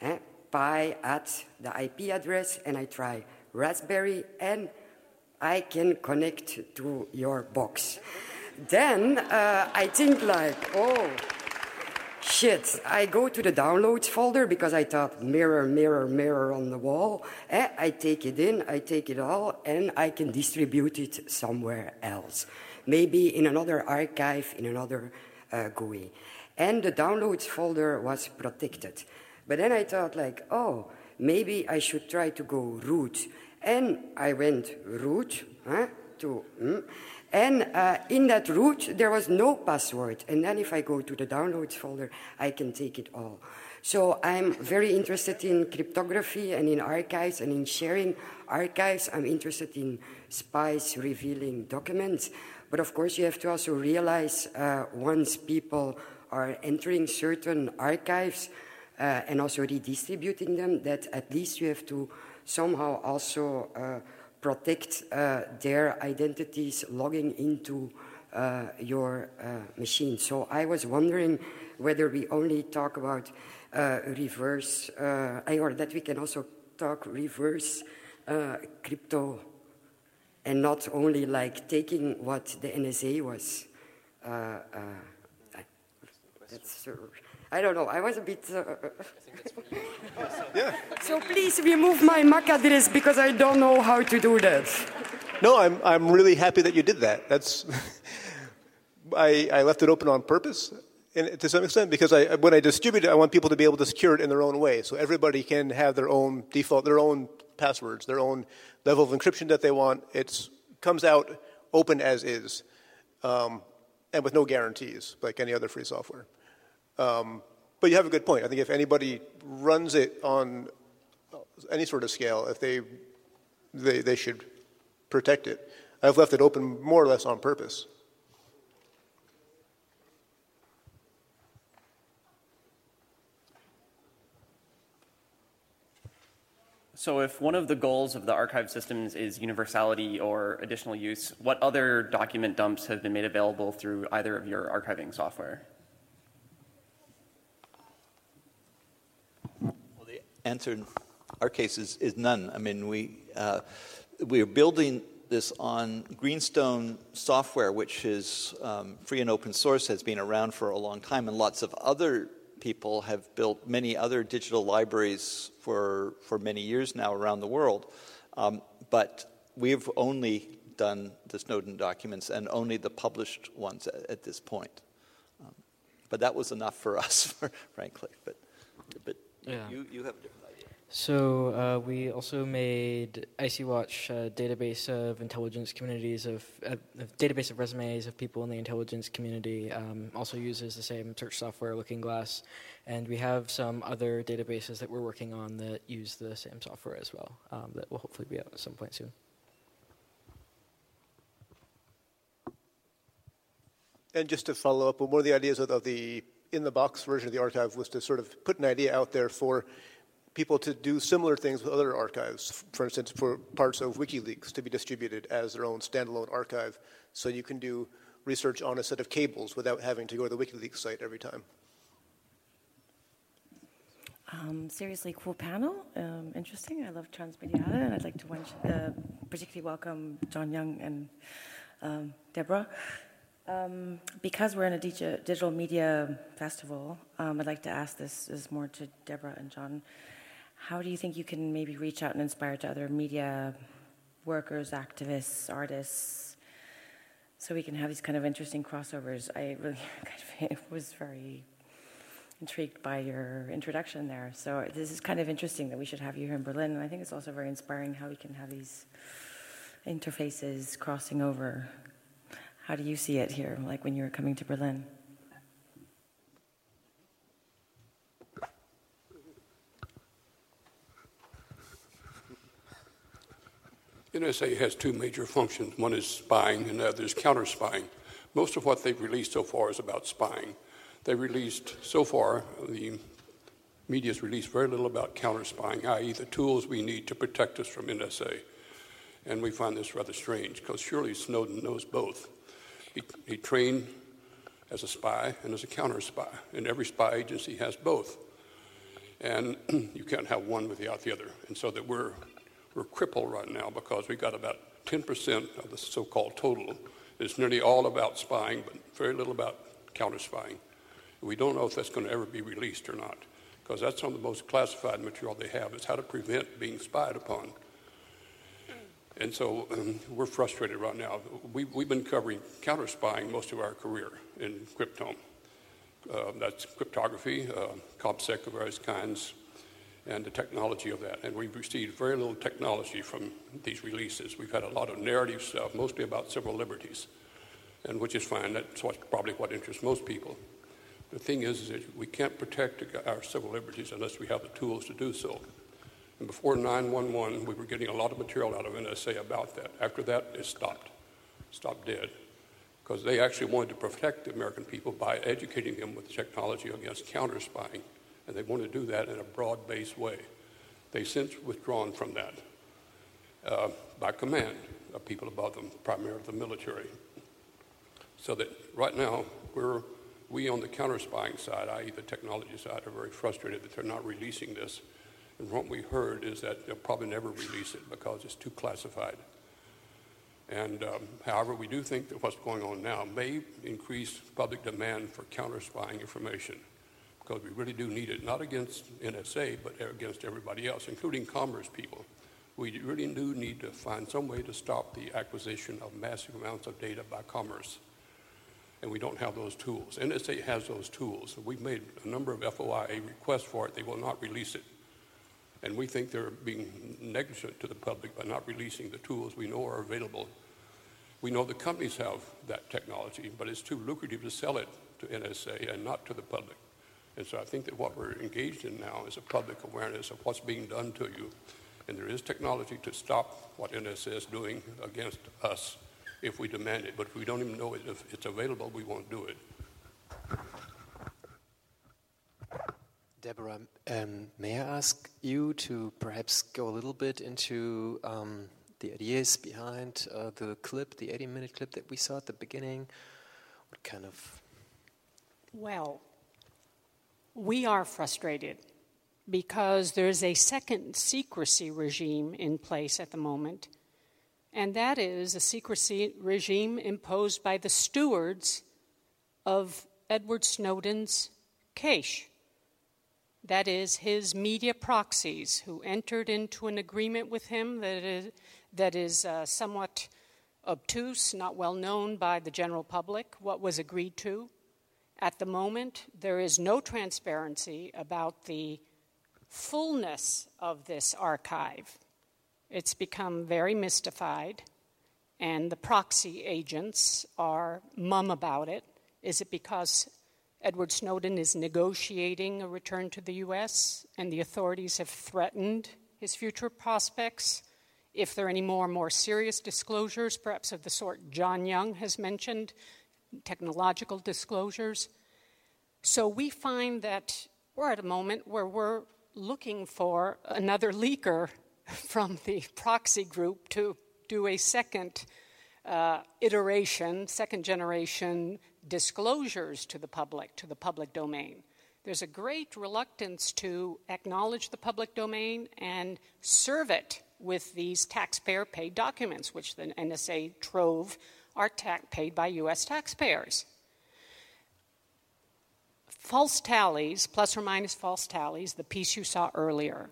eh? Pi at the IP address, and I try Raspberry, and I can connect to your box. Then uh, I think like, oh. Shit, I go to the downloads folder because I thought mirror, mirror, mirror on the wall. Eh, I take it in, I take it all, and I can distribute it somewhere else. Maybe in another archive, in another uh, GUI. And the downloads folder was protected. But then I thought, like, oh, maybe I should try to go root. And I went root huh, to. mm, and uh, in that root, there was no password. And then if I go to the downloads folder, I can take it all. So I'm very interested in cryptography and in archives and in sharing archives. I'm interested in spies revealing documents. But of course, you have to also realize uh, once people are entering certain archives uh, and also redistributing them, that at least you have to somehow also uh, protect uh, their identities logging into uh, your uh, machine. So I was wondering whether we only talk about uh, reverse, uh, or that we can also talk reverse uh, crypto and not only like taking what the NSA was. Uh, uh, that's, uh, I don't know. I was a bit. Uh, Yeah. so please remove my MAC address because I don't know how to do that. No, I'm, I'm really happy that you did that. That's, I, I left it open on purpose and to some extent because I, when I distribute it, I want people to be able to secure it in their own way. So everybody can have their own default, their own passwords, their own level of encryption that they want. It comes out open as is um, and with no guarantees like any other free software. Um, but you have a good point. I think if anybody runs it on any sort of scale, if they, they, they should protect it. I've left it open more or less on purpose. So, if one of the goals of the archive systems is universality or additional use, what other document dumps have been made available through either of your archiving software? Answer in our case is, is none. I mean, we, uh, we are building this on Greenstone software, which is um, free and open source, has been around for a long time, and lots of other people have built many other digital libraries for, for many years now around the world. Um, but we've only done the Snowden documents and only the published ones at, at this point. Um, but that was enough for us, frankly. But, but Yeah. you, you have a different idea. So uh, we also made IC Watch a database of intelligence communities of a, a database of resumes of people in the intelligence community. Um, also uses the same search software, Looking Glass, and we have some other databases that we're working on that use the same software as well. Um, that will hopefully be out at some point soon. And just to follow up, on one of the ideas of, of the in the box version of the archive was to sort of put an idea out there for people to do similar things with other archives. For instance, for parts of WikiLeaks to be distributed as their own standalone archive, so you can do research on a set of cables without having to go to the WikiLeaks site every time. Um, seriously cool panel. Um, interesting. I love Transmediale, and I'd like to uh, particularly welcome John Young and um, Deborah. Um, because we're in a digital media festival, um, I'd like to ask this is more to Deborah and John. How do you think you can maybe reach out and inspire to other media workers, activists, artists, so we can have these kind of interesting crossovers? I really kind of was very intrigued by your introduction there. So this is kind of interesting that we should have you here in Berlin, and I think it's also very inspiring how we can have these interfaces crossing over how do you see it here, like when you were coming to Berlin? NSA has two major functions. One is spying, and the other is counter spying. Most of what they've released so far is about spying. They released, so far, the media has released very little about counter spying, i.e., the tools we need to protect us from NSA. And we find this rather strange because surely Snowden knows both. He, he trained as a spy and as a counter spy, and every spy agency has both. And you can't have one without the other. And so that we're, we're crippled right now because we got about 10% of the so called total. It's nearly all about spying, but very little about counter spying. We don't know if that's going to ever be released or not, because that's some of the most classified material they have is how to prevent being spied upon. And so um, we're frustrated right now. We, have been covering counter spying most of our career in Cryptome. Uh, that's cryptography, uh, COPSEC of various kinds, and the technology of that. And we've received very little technology from these releases. We've had a lot of narrative stuff, mostly about civil liberties, and which is fine. That's what, probably what interests most people. The thing is, is that we can't protect our civil liberties unless we have the tools to do so. And before 911, we were getting a lot of material out of NSA about that. After that, it stopped, stopped dead, because they actually wanted to protect the American people by educating them with technology against counter spying, and they wanted to do that in a broad based way. They since withdrawn from that uh, by command of people above them, primarily the military. So that right now, we're, we on the counter spying side, i.e., the technology side, are very frustrated that they're not releasing this and what we heard is that they'll probably never release it because it's too classified. And um, however, we do think that what's going on now may increase public demand for counter spying information because we really do need it, not against NSA, but against everybody else, including commerce people. We really do need to find some way to stop the acquisition of massive amounts of data by commerce. And we don't have those tools. NSA has those tools. We've made a number of FOIA requests for it. They will not release it. And we think they're being negligent to the public by not releasing the tools we know are available. We know the companies have that technology, but it's too lucrative to sell it to NSA and not to the public. And so I think that what we're engaged in now is a public awareness of what's being done to you. And there is technology to stop what NSA is doing against us if we demand it. But if we don't even know it, if it's available, we won't do it. Deborah, um, may I ask you to perhaps go a little bit into um, the ideas behind uh, the clip, the 80 minute clip that we saw at the beginning? What kind of. Well, we are frustrated because there's a second secrecy regime in place at the moment, and that is a secrecy regime imposed by the stewards of Edward Snowden's cache that is, his media proxies who entered into an agreement with him that is, that is uh, somewhat obtuse, not well known by the general public, what was agreed to. At the moment, there is no transparency about the fullness of this archive. It's become very mystified, and the proxy agents are mum about it. Is it because Edward Snowden is negotiating a return to the U.S., and the authorities have threatened his future prospects. If there are any more more serious disclosures, perhaps of the sort John Young has mentioned, technological disclosures. So we find that we're at a moment where we're looking for another leaker from the proxy group to do a second uh, iteration, second generation disclosures to the public, to the public domain. there's a great reluctance to acknowledge the public domain and serve it with these taxpayer paid documents, which the NSA trove are ta- paid by US taxpayers. False tallies, plus or minus false tallies, the piece you saw earlier.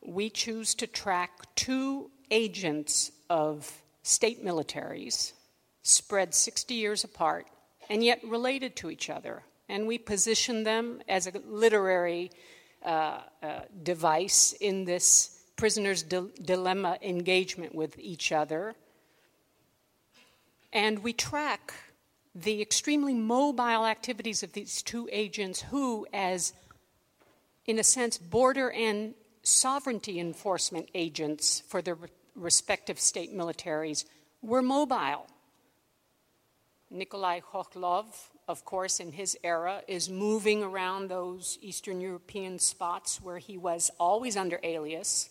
We choose to track two agents of state militaries spread 60 years apart and yet related to each other. And we position them as a literary uh, uh, device in this prisoner's di- dilemma engagement with each other. And we track the extremely mobile activities of these two agents who, as in a sense, border and sovereignty enforcement agents for their respective state militaries, were mobile. Nikolai Khokhlov, of course, in his era, is moving around those Eastern European spots where he was always under alias,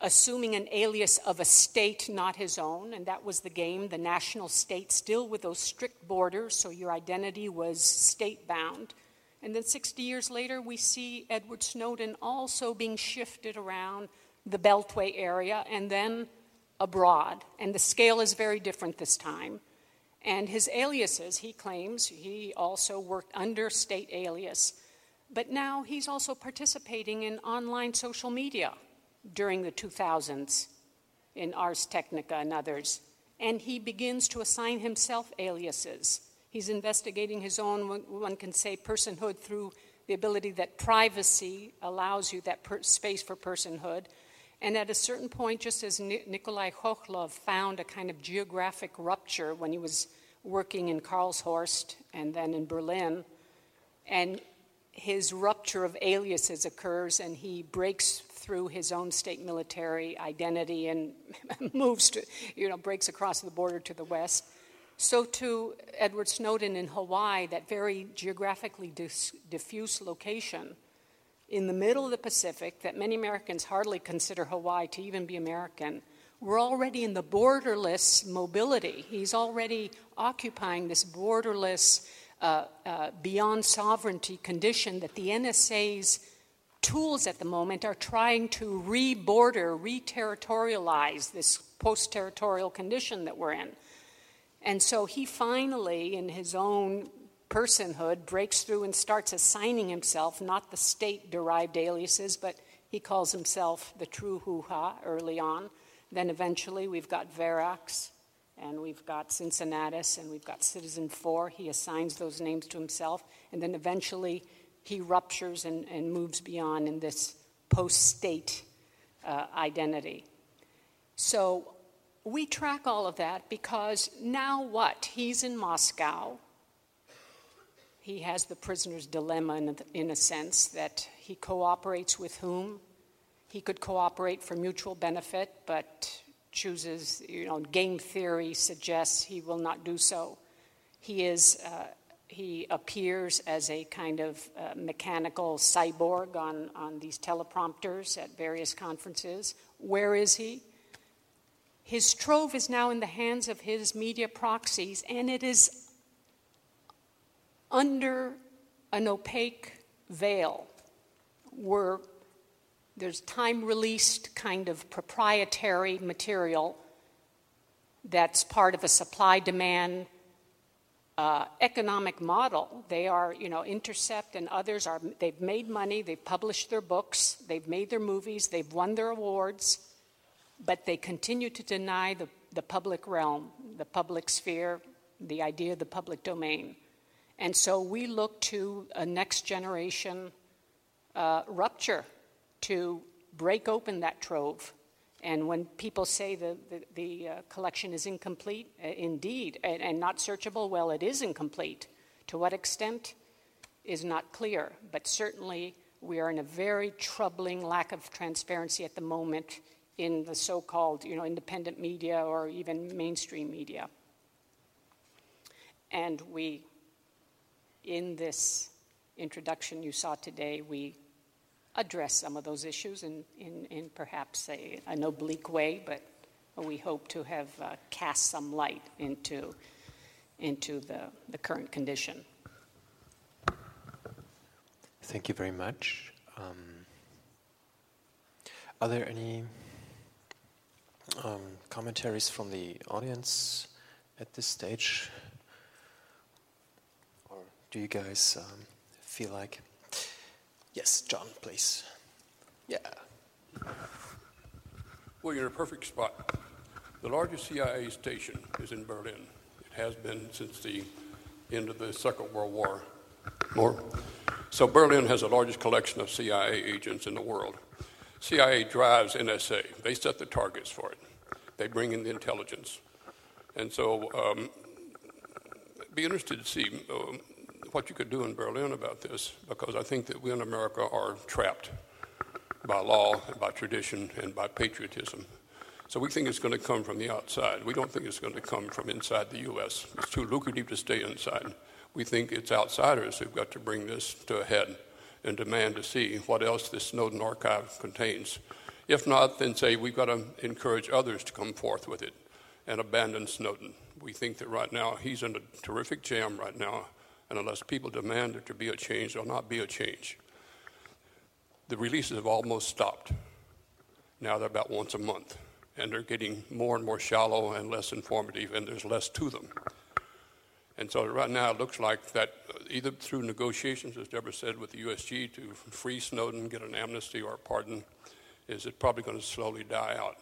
assuming an alias of a state not his own, and that was the game, the national state, still with those strict borders, so your identity was state bound. And then 60 years later, we see Edward Snowden also being shifted around the Beltway area and then abroad. And the scale is very different this time. And his aliases, he claims, he also worked under state alias. But now he's also participating in online social media during the 2000s in Ars Technica and others. And he begins to assign himself aliases. He's investigating his own, one can say, personhood through the ability that privacy allows you that per- space for personhood. And at a certain point, just as Nikolai Khokhlov found a kind of geographic rupture when he was working in Karlshorst and then in Berlin, and his rupture of aliases occurs, and he breaks through his own state military identity and moves to, you know, breaks across the border to the west. So, too, Edward Snowden in Hawaii, that very geographically dis- diffuse location in the middle of the Pacific that many Americans hardly consider Hawaii to even be American. We're already in the borderless mobility. He's already occupying this borderless, uh, uh, beyond sovereignty condition that the NSA's tools at the moment are trying to re-border, re-territorialize this post-territorial condition that we're in. And so he finally, in his own personhood, breaks through and starts assigning himself not the state derived aliases, but he calls himself the true Hoo Ha early on. Then eventually we've got Verax, and we've got Cincinnatus, and we've got Citizen 4. He assigns those names to himself. And then eventually he ruptures and, and moves beyond in this post state uh, identity. So we track all of that because now what? He's in Moscow. He has the prisoner's dilemma in in a sense that he cooperates with whom? He could cooperate for mutual benefit, but chooses, you know, game theory suggests he will not do so. He is uh, he appears as a kind of uh, mechanical cyborg on, on these teleprompters at various conferences. Where is he? His trove is now in the hands of his media proxies, and it is under an opaque veil where there's time released kind of proprietary material that's part of a supply demand uh, economic model. They are, you know, Intercept and others are, they've made money, they've published their books, they've made their movies, they've won their awards, but they continue to deny the, the public realm, the public sphere, the idea of the public domain. And so we look to a next generation uh, rupture to break open that trove and when people say the, the, the uh, collection is incomplete, uh, indeed, and, and, not searchable, well, it is incomplete. To what extent is not clear, but certainly we are in a very troubling lack of transparency at the moment in the so called you know, independent media or even mainstream media. And we, in this introduction you saw today, we address some of those issues in, in, in perhaps a, an oblique way, but we hope to have uh, cast some light into, into the, the current condition. Thank you very much. Um, are there any um, commentaries from the audience at this stage? Or do you guys um, feel like? Yes, John, please. Yeah. Well, you're in a perfect spot. The largest CIA station is in Berlin. It has been since the end of the Second World War. More. So Berlin has the largest collection of CIA agents in the world. CIA drives NSA. They set the targets for it. They bring in the intelligence. And so, um, be interested to see um, what you could do in Berlin about this, because I think that we in America are trapped by law and by tradition and by patriotism. So we think it's going to come from the outside. We don't think it's going to come from inside the U.S. It's too lucrative to stay inside. We think it's outsiders who've got to bring this to a head and demand to see what else this Snowden archive contains. If not, then say we've got to encourage others to come forth with it and abandon Snowden. We think that right now he's in a terrific jam right now, and unless people demand there to be a change, there'll not be a change. The releases have almost stopped. Now they're about once a month, and they're getting more and more shallow and less informative, and there's less to them. And so right now it looks like that uh, either through negotiations, as Deborah said, with the USG to free Snowden, get an amnesty or a pardon, is it probably going to slowly die out.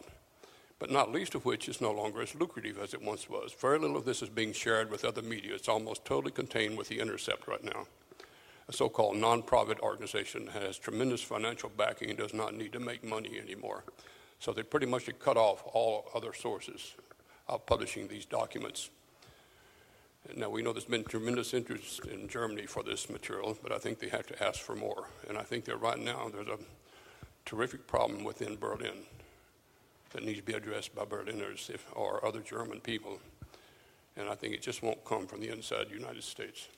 But not least of which is no longer as lucrative as it once was. Very little of this is being shared with other media. It's almost totally contained with the Intercept right now. A so called non profit organization has tremendous financial backing and does not need to make money anymore. So they pretty much cut off all other sources of publishing these documents. Now, we know there's been tremendous interest in Germany for this material, but I think they have to ask for more. And I think that right now there's a terrific problem within Berlin that needs to be addressed by Berliners if, or other German people. And I think it just won't come from the inside the United States.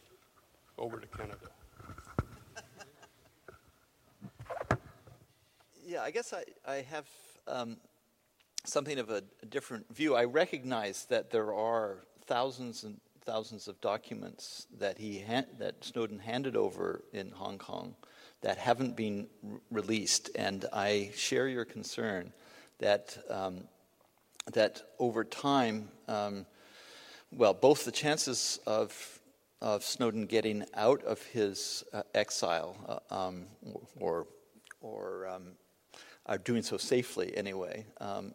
Over to Canada. Yeah, I guess I, I have um, something of a, a different view. I recognize that there are thousands and thousands of documents that he that Snowden handed over in Hong Kong that haven't been released, and I share your concern that um, that over time, um, well, both the chances of of Snowden getting out of his uh, exile uh, um, or or um, are doing so safely anyway, um,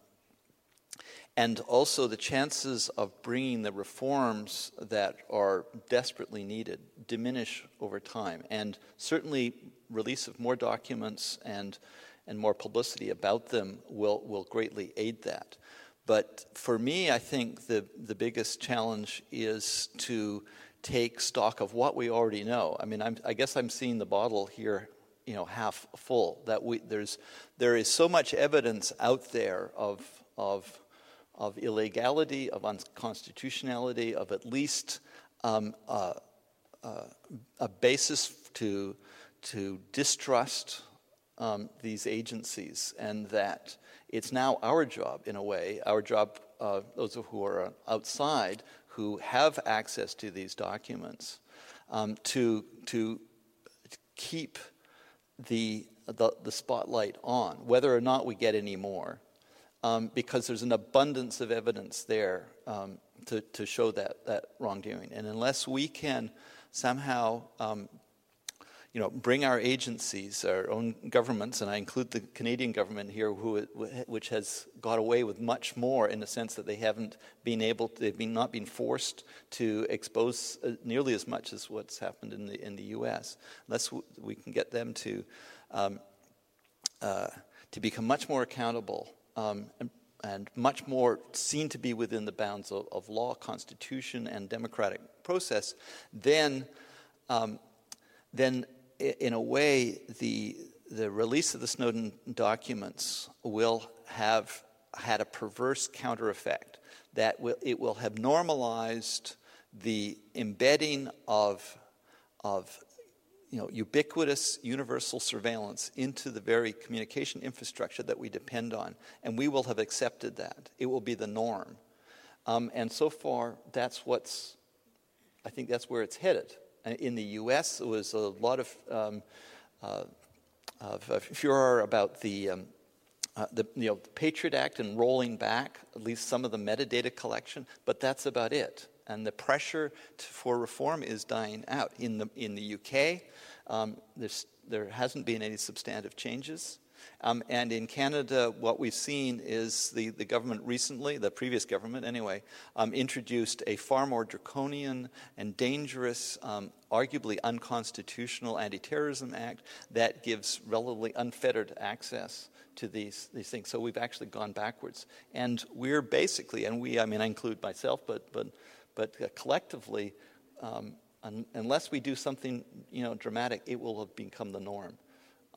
and also the chances of bringing the reforms that are desperately needed diminish over time. And certainly, release of more documents and, and more publicity about them will, will greatly aid that. But for me, I think the, the biggest challenge is to take stock of what we already know. I mean, I'm, I guess I'm seeing the bottle here, you know, half full. That we, there's, there is so much evidence out there of, of of illegality, of unconstitutionality, of at least um, uh, uh, a basis to, to distrust um, these agencies, and that it's now our job, in a way, our job, uh, those who are outside, who have access to these documents, um, to, to keep the, the, the spotlight on, whether or not we get any more um, because there's an abundance of evidence there um, to, to show that, that wrongdoing. And unless we can somehow um, you know, bring our agencies, our own governments, and I include the Canadian government here, who, which has got away with much more in the sense that they haven't been able, to, they've been not been forced to expose uh, nearly as much as what's happened in the in the U.S. Unless we can get them to um, uh, to become much more accountable um, and, and, much more seen to be within the bounds of, of law, constitution, and democratic process, then, um, then in a way, the, the release of the Snowden documents will have had a perverse counter effect, that will, it will have normalized the embedding of, of you know, ubiquitous universal surveillance into the very communication infrastructure that we depend on. And we will have accepted that. It will be the norm. Um, and so far, that's what's, I think that's where it's headed. Uh, in the US, there was a lot of um, uh, of, furor about the, um, uh, the, you know, the Patriot Act and rolling back at least some of the metadata collection, but that's about it. And the pressure to, for reform is dying out. In the, in the UK, um, there hasn't been any substantive changes. Um, and in Canada, what we've seen is the, the government recently, the previous government anyway, um, introduced a far more draconian and dangerous, um, arguably unconstitutional anti terrorism act that gives relatively unfettered access to these, these things. So we've actually gone backwards. And we're basically, and we, I mean, I include myself, but, but, but uh, collectively, um, un, unless we do something you know, dramatic, it will have become the norm.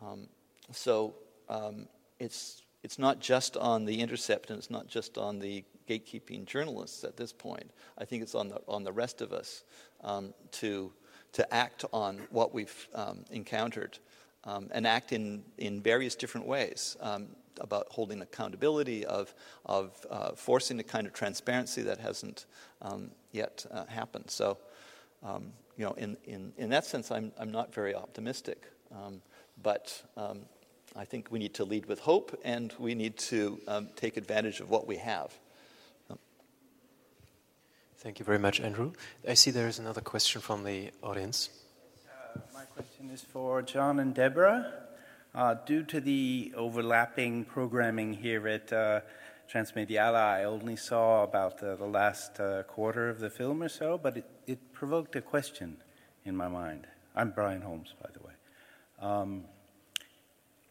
Um, so um, it's, it's not just on the intercept and it's not just on the gatekeeping journalists at this point. I think it's on the, on the rest of us um, to, to act on what we've um, encountered um, and act in, in various different ways um, about holding accountability, of, of uh, forcing the kind of transparency that hasn't um, yet uh, happened. So, you know, in, in, in that sense, I'm, I'm not very optimistic. but I think we need to lead with hope and we need to um, take advantage of what we have. Thank you very much, Andrew. I see there is another question from the audience. Uh, my question is for John and Deborah. Uh, due to the overlapping programming here at uh, Transmediale, I only saw about the, the last uh, quarter of the film or so, but it, it, provoked a question in my mind. I'm Brian Holmes, by the way. Um,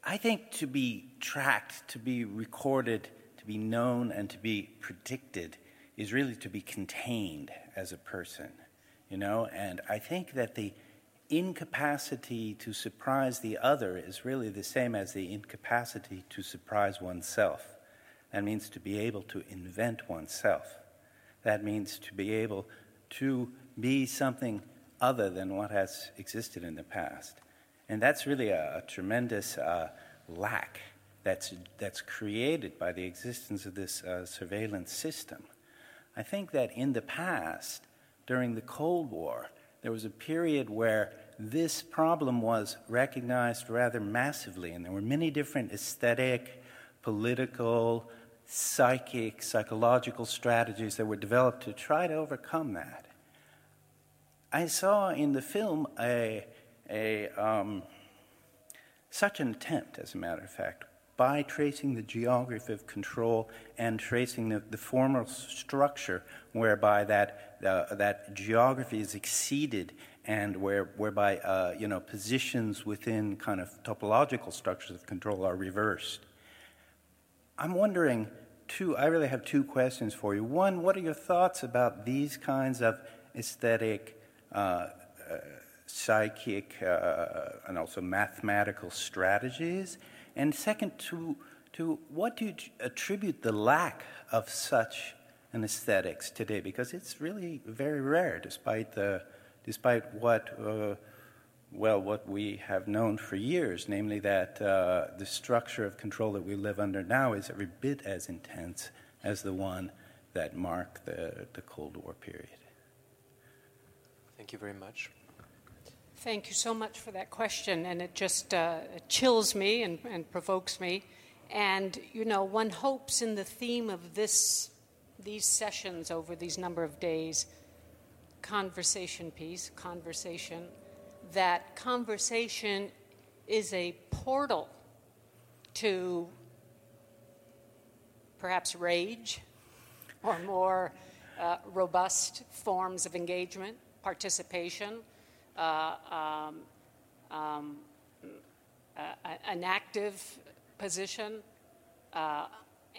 I think to be tracked, to be recorded, to be known, and to be predicted is really to be contained as a person, you know? And I think that the incapacity to surprise the other is really the same as the incapacity to surprise oneself. That means to be able to invent oneself. That means to be able to be something other than what has existed in the past. And that's really a, a tremendous uh, lack that's, that's created by the existence of this uh, surveillance system. I think that in the past, during the Cold War, there was a period where this problem was recognized rather massively, and there were many different aesthetic, political, psychic, psychological strategies that were developed to try to overcome that. I saw in the film a, a um, such an attempt, as a matter of fact, by tracing the geography of control and tracing the, the formal structure whereby that, uh, that geography is exceeded and where, whereby uh, you know, positions within kind of topological structures of control are reversed. I'm wondering, two, I really have two questions for you. One, what are your thoughts about these kinds of aesthetic uh, uh psychic uh, and also mathematical strategies? And second, to, to what do you attribute the lack of such an aesthetics today? Because it's really very rare, despite, the, despite what, uh, well, what we have known for years, namely that uh, the structure of control that we live under now is every bit as intense as the one that marked the, the Cold War period. Thank you very much. Thank you so much for that question, and it just uh, chills me and, and, provokes me. And you know, one hopes in the theme of this, these sessions over these number of days, conversation piece, conversation, that conversation is a portal to perhaps rage or more uh, robust forms of engagement, participation um, um, an active position, uh,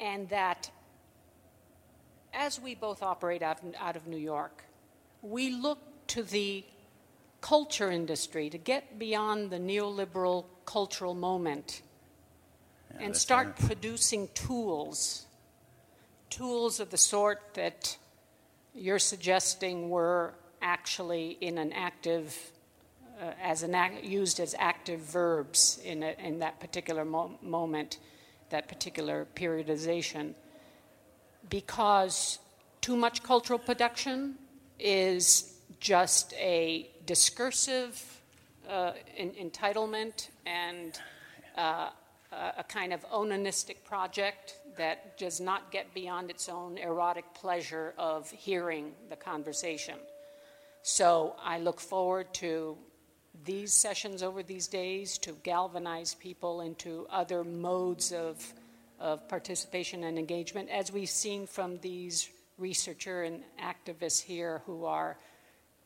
and that as we both operate out, out of New York, we look to the culture industry to get beyond the neoliberal cultural moment yeah, and start right. producing tools, tools of the sort that you're suggesting were actually in an active, uh, as an act, used as active verbs in, a, in that particular mo- moment, that particular periodization, because too much cultural production is just a discursive uh, in, entitlement and uh, a kind of onanistic project that does not get beyond its own erotic pleasure of hearing the conversation. So I look forward to these sessions over these days to galvanize people into other modes of, of participation and engagement, as we've seen from these researcher and activists here who are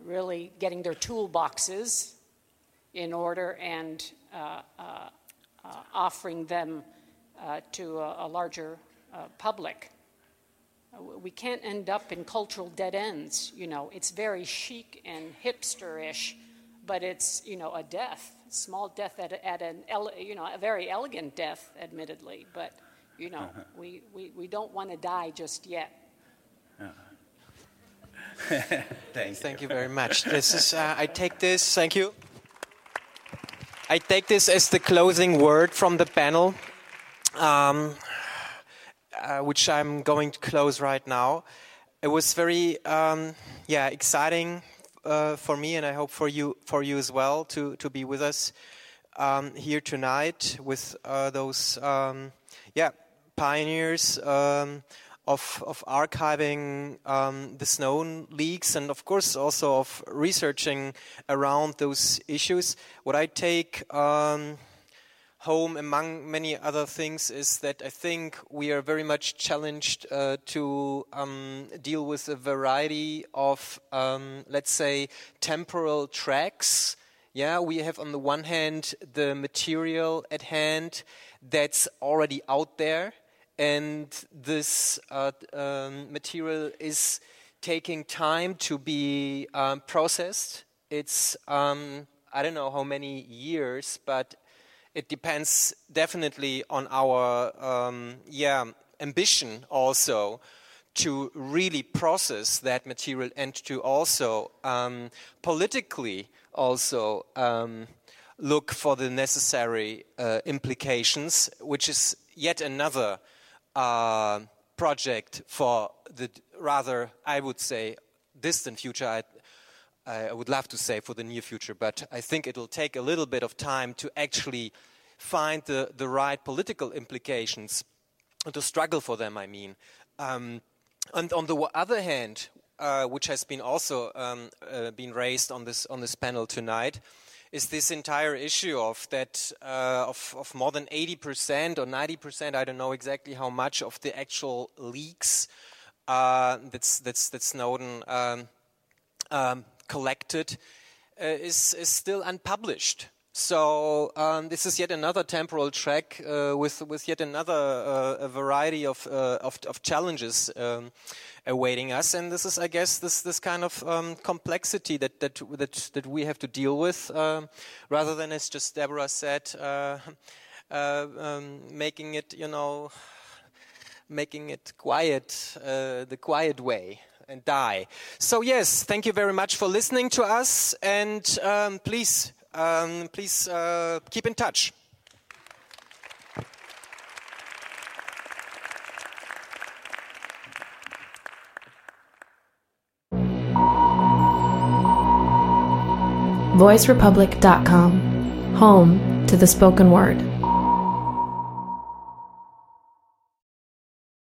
really getting their toolboxes in order and uh, uh, uh, offering them uh, to a, a larger uh, public. We can't end up in cultural dead ends. You know, it's very chic and hipster-ish, but it's you know a death, small death at, at an ele- you know a very elegant death, admittedly. But you know, uh-huh. we, we, we don't want to die just yet. Uh-huh. thank, thank you. you very much. This is uh, I take this. Thank you. I take this as the closing word from the panel, um, uh, which I'm going to close right now. It was very, um, yeah, exciting uh, for me, and I hope for you, for you as well, to to be with us um, here tonight with uh, those, um, yeah, pioneers um, of, of archiving um, the Snowden leaks and, of course, also of researching around those issues. What I take um, home, among many other things, is that I think we are very much challenged uh, to um, deal with a variety of, um, let's say, temporal tracks. Yeah, we have on the one hand the material at hand that's already out there and this uh, um, material is taking time to be um, processed. It's um, I don't know how many years, but it depends definitely on our um, yeah ambition also to really process that material and to also um, politically also um, look for the necessary uh, implications, which is yet another uh, project for the rather, I would say, distant future. I, I would love to say for the near future, but I think it'll take a little bit of time to actually find the, the right political implications to struggle for them, I mean. Um, and on the other hand, uh, which has been also um, uh, been raised on this on this panel tonight, is this entire issue of that uh, of, of, more than 80% or 90%, I don't know exactly how much of the actual leaks uh, that's, that's, that Snowden um, um, collected uh, is, is still unpublished. So um, this is yet another temporal track uh, with with yet another uh, variety of, uh, of, of challenges um, awaiting us, and this is, I guess, this this kind of um, complexity that that that that we have to deal with, um, rather than as just Deborah said, uh, uh, um, making it you know, making it quiet, uh, the quiet way and die. So yes, thank you very much for listening to us, and um, please um, please uh, keep in touch. VoiceRepublic.com, home to the spoken word.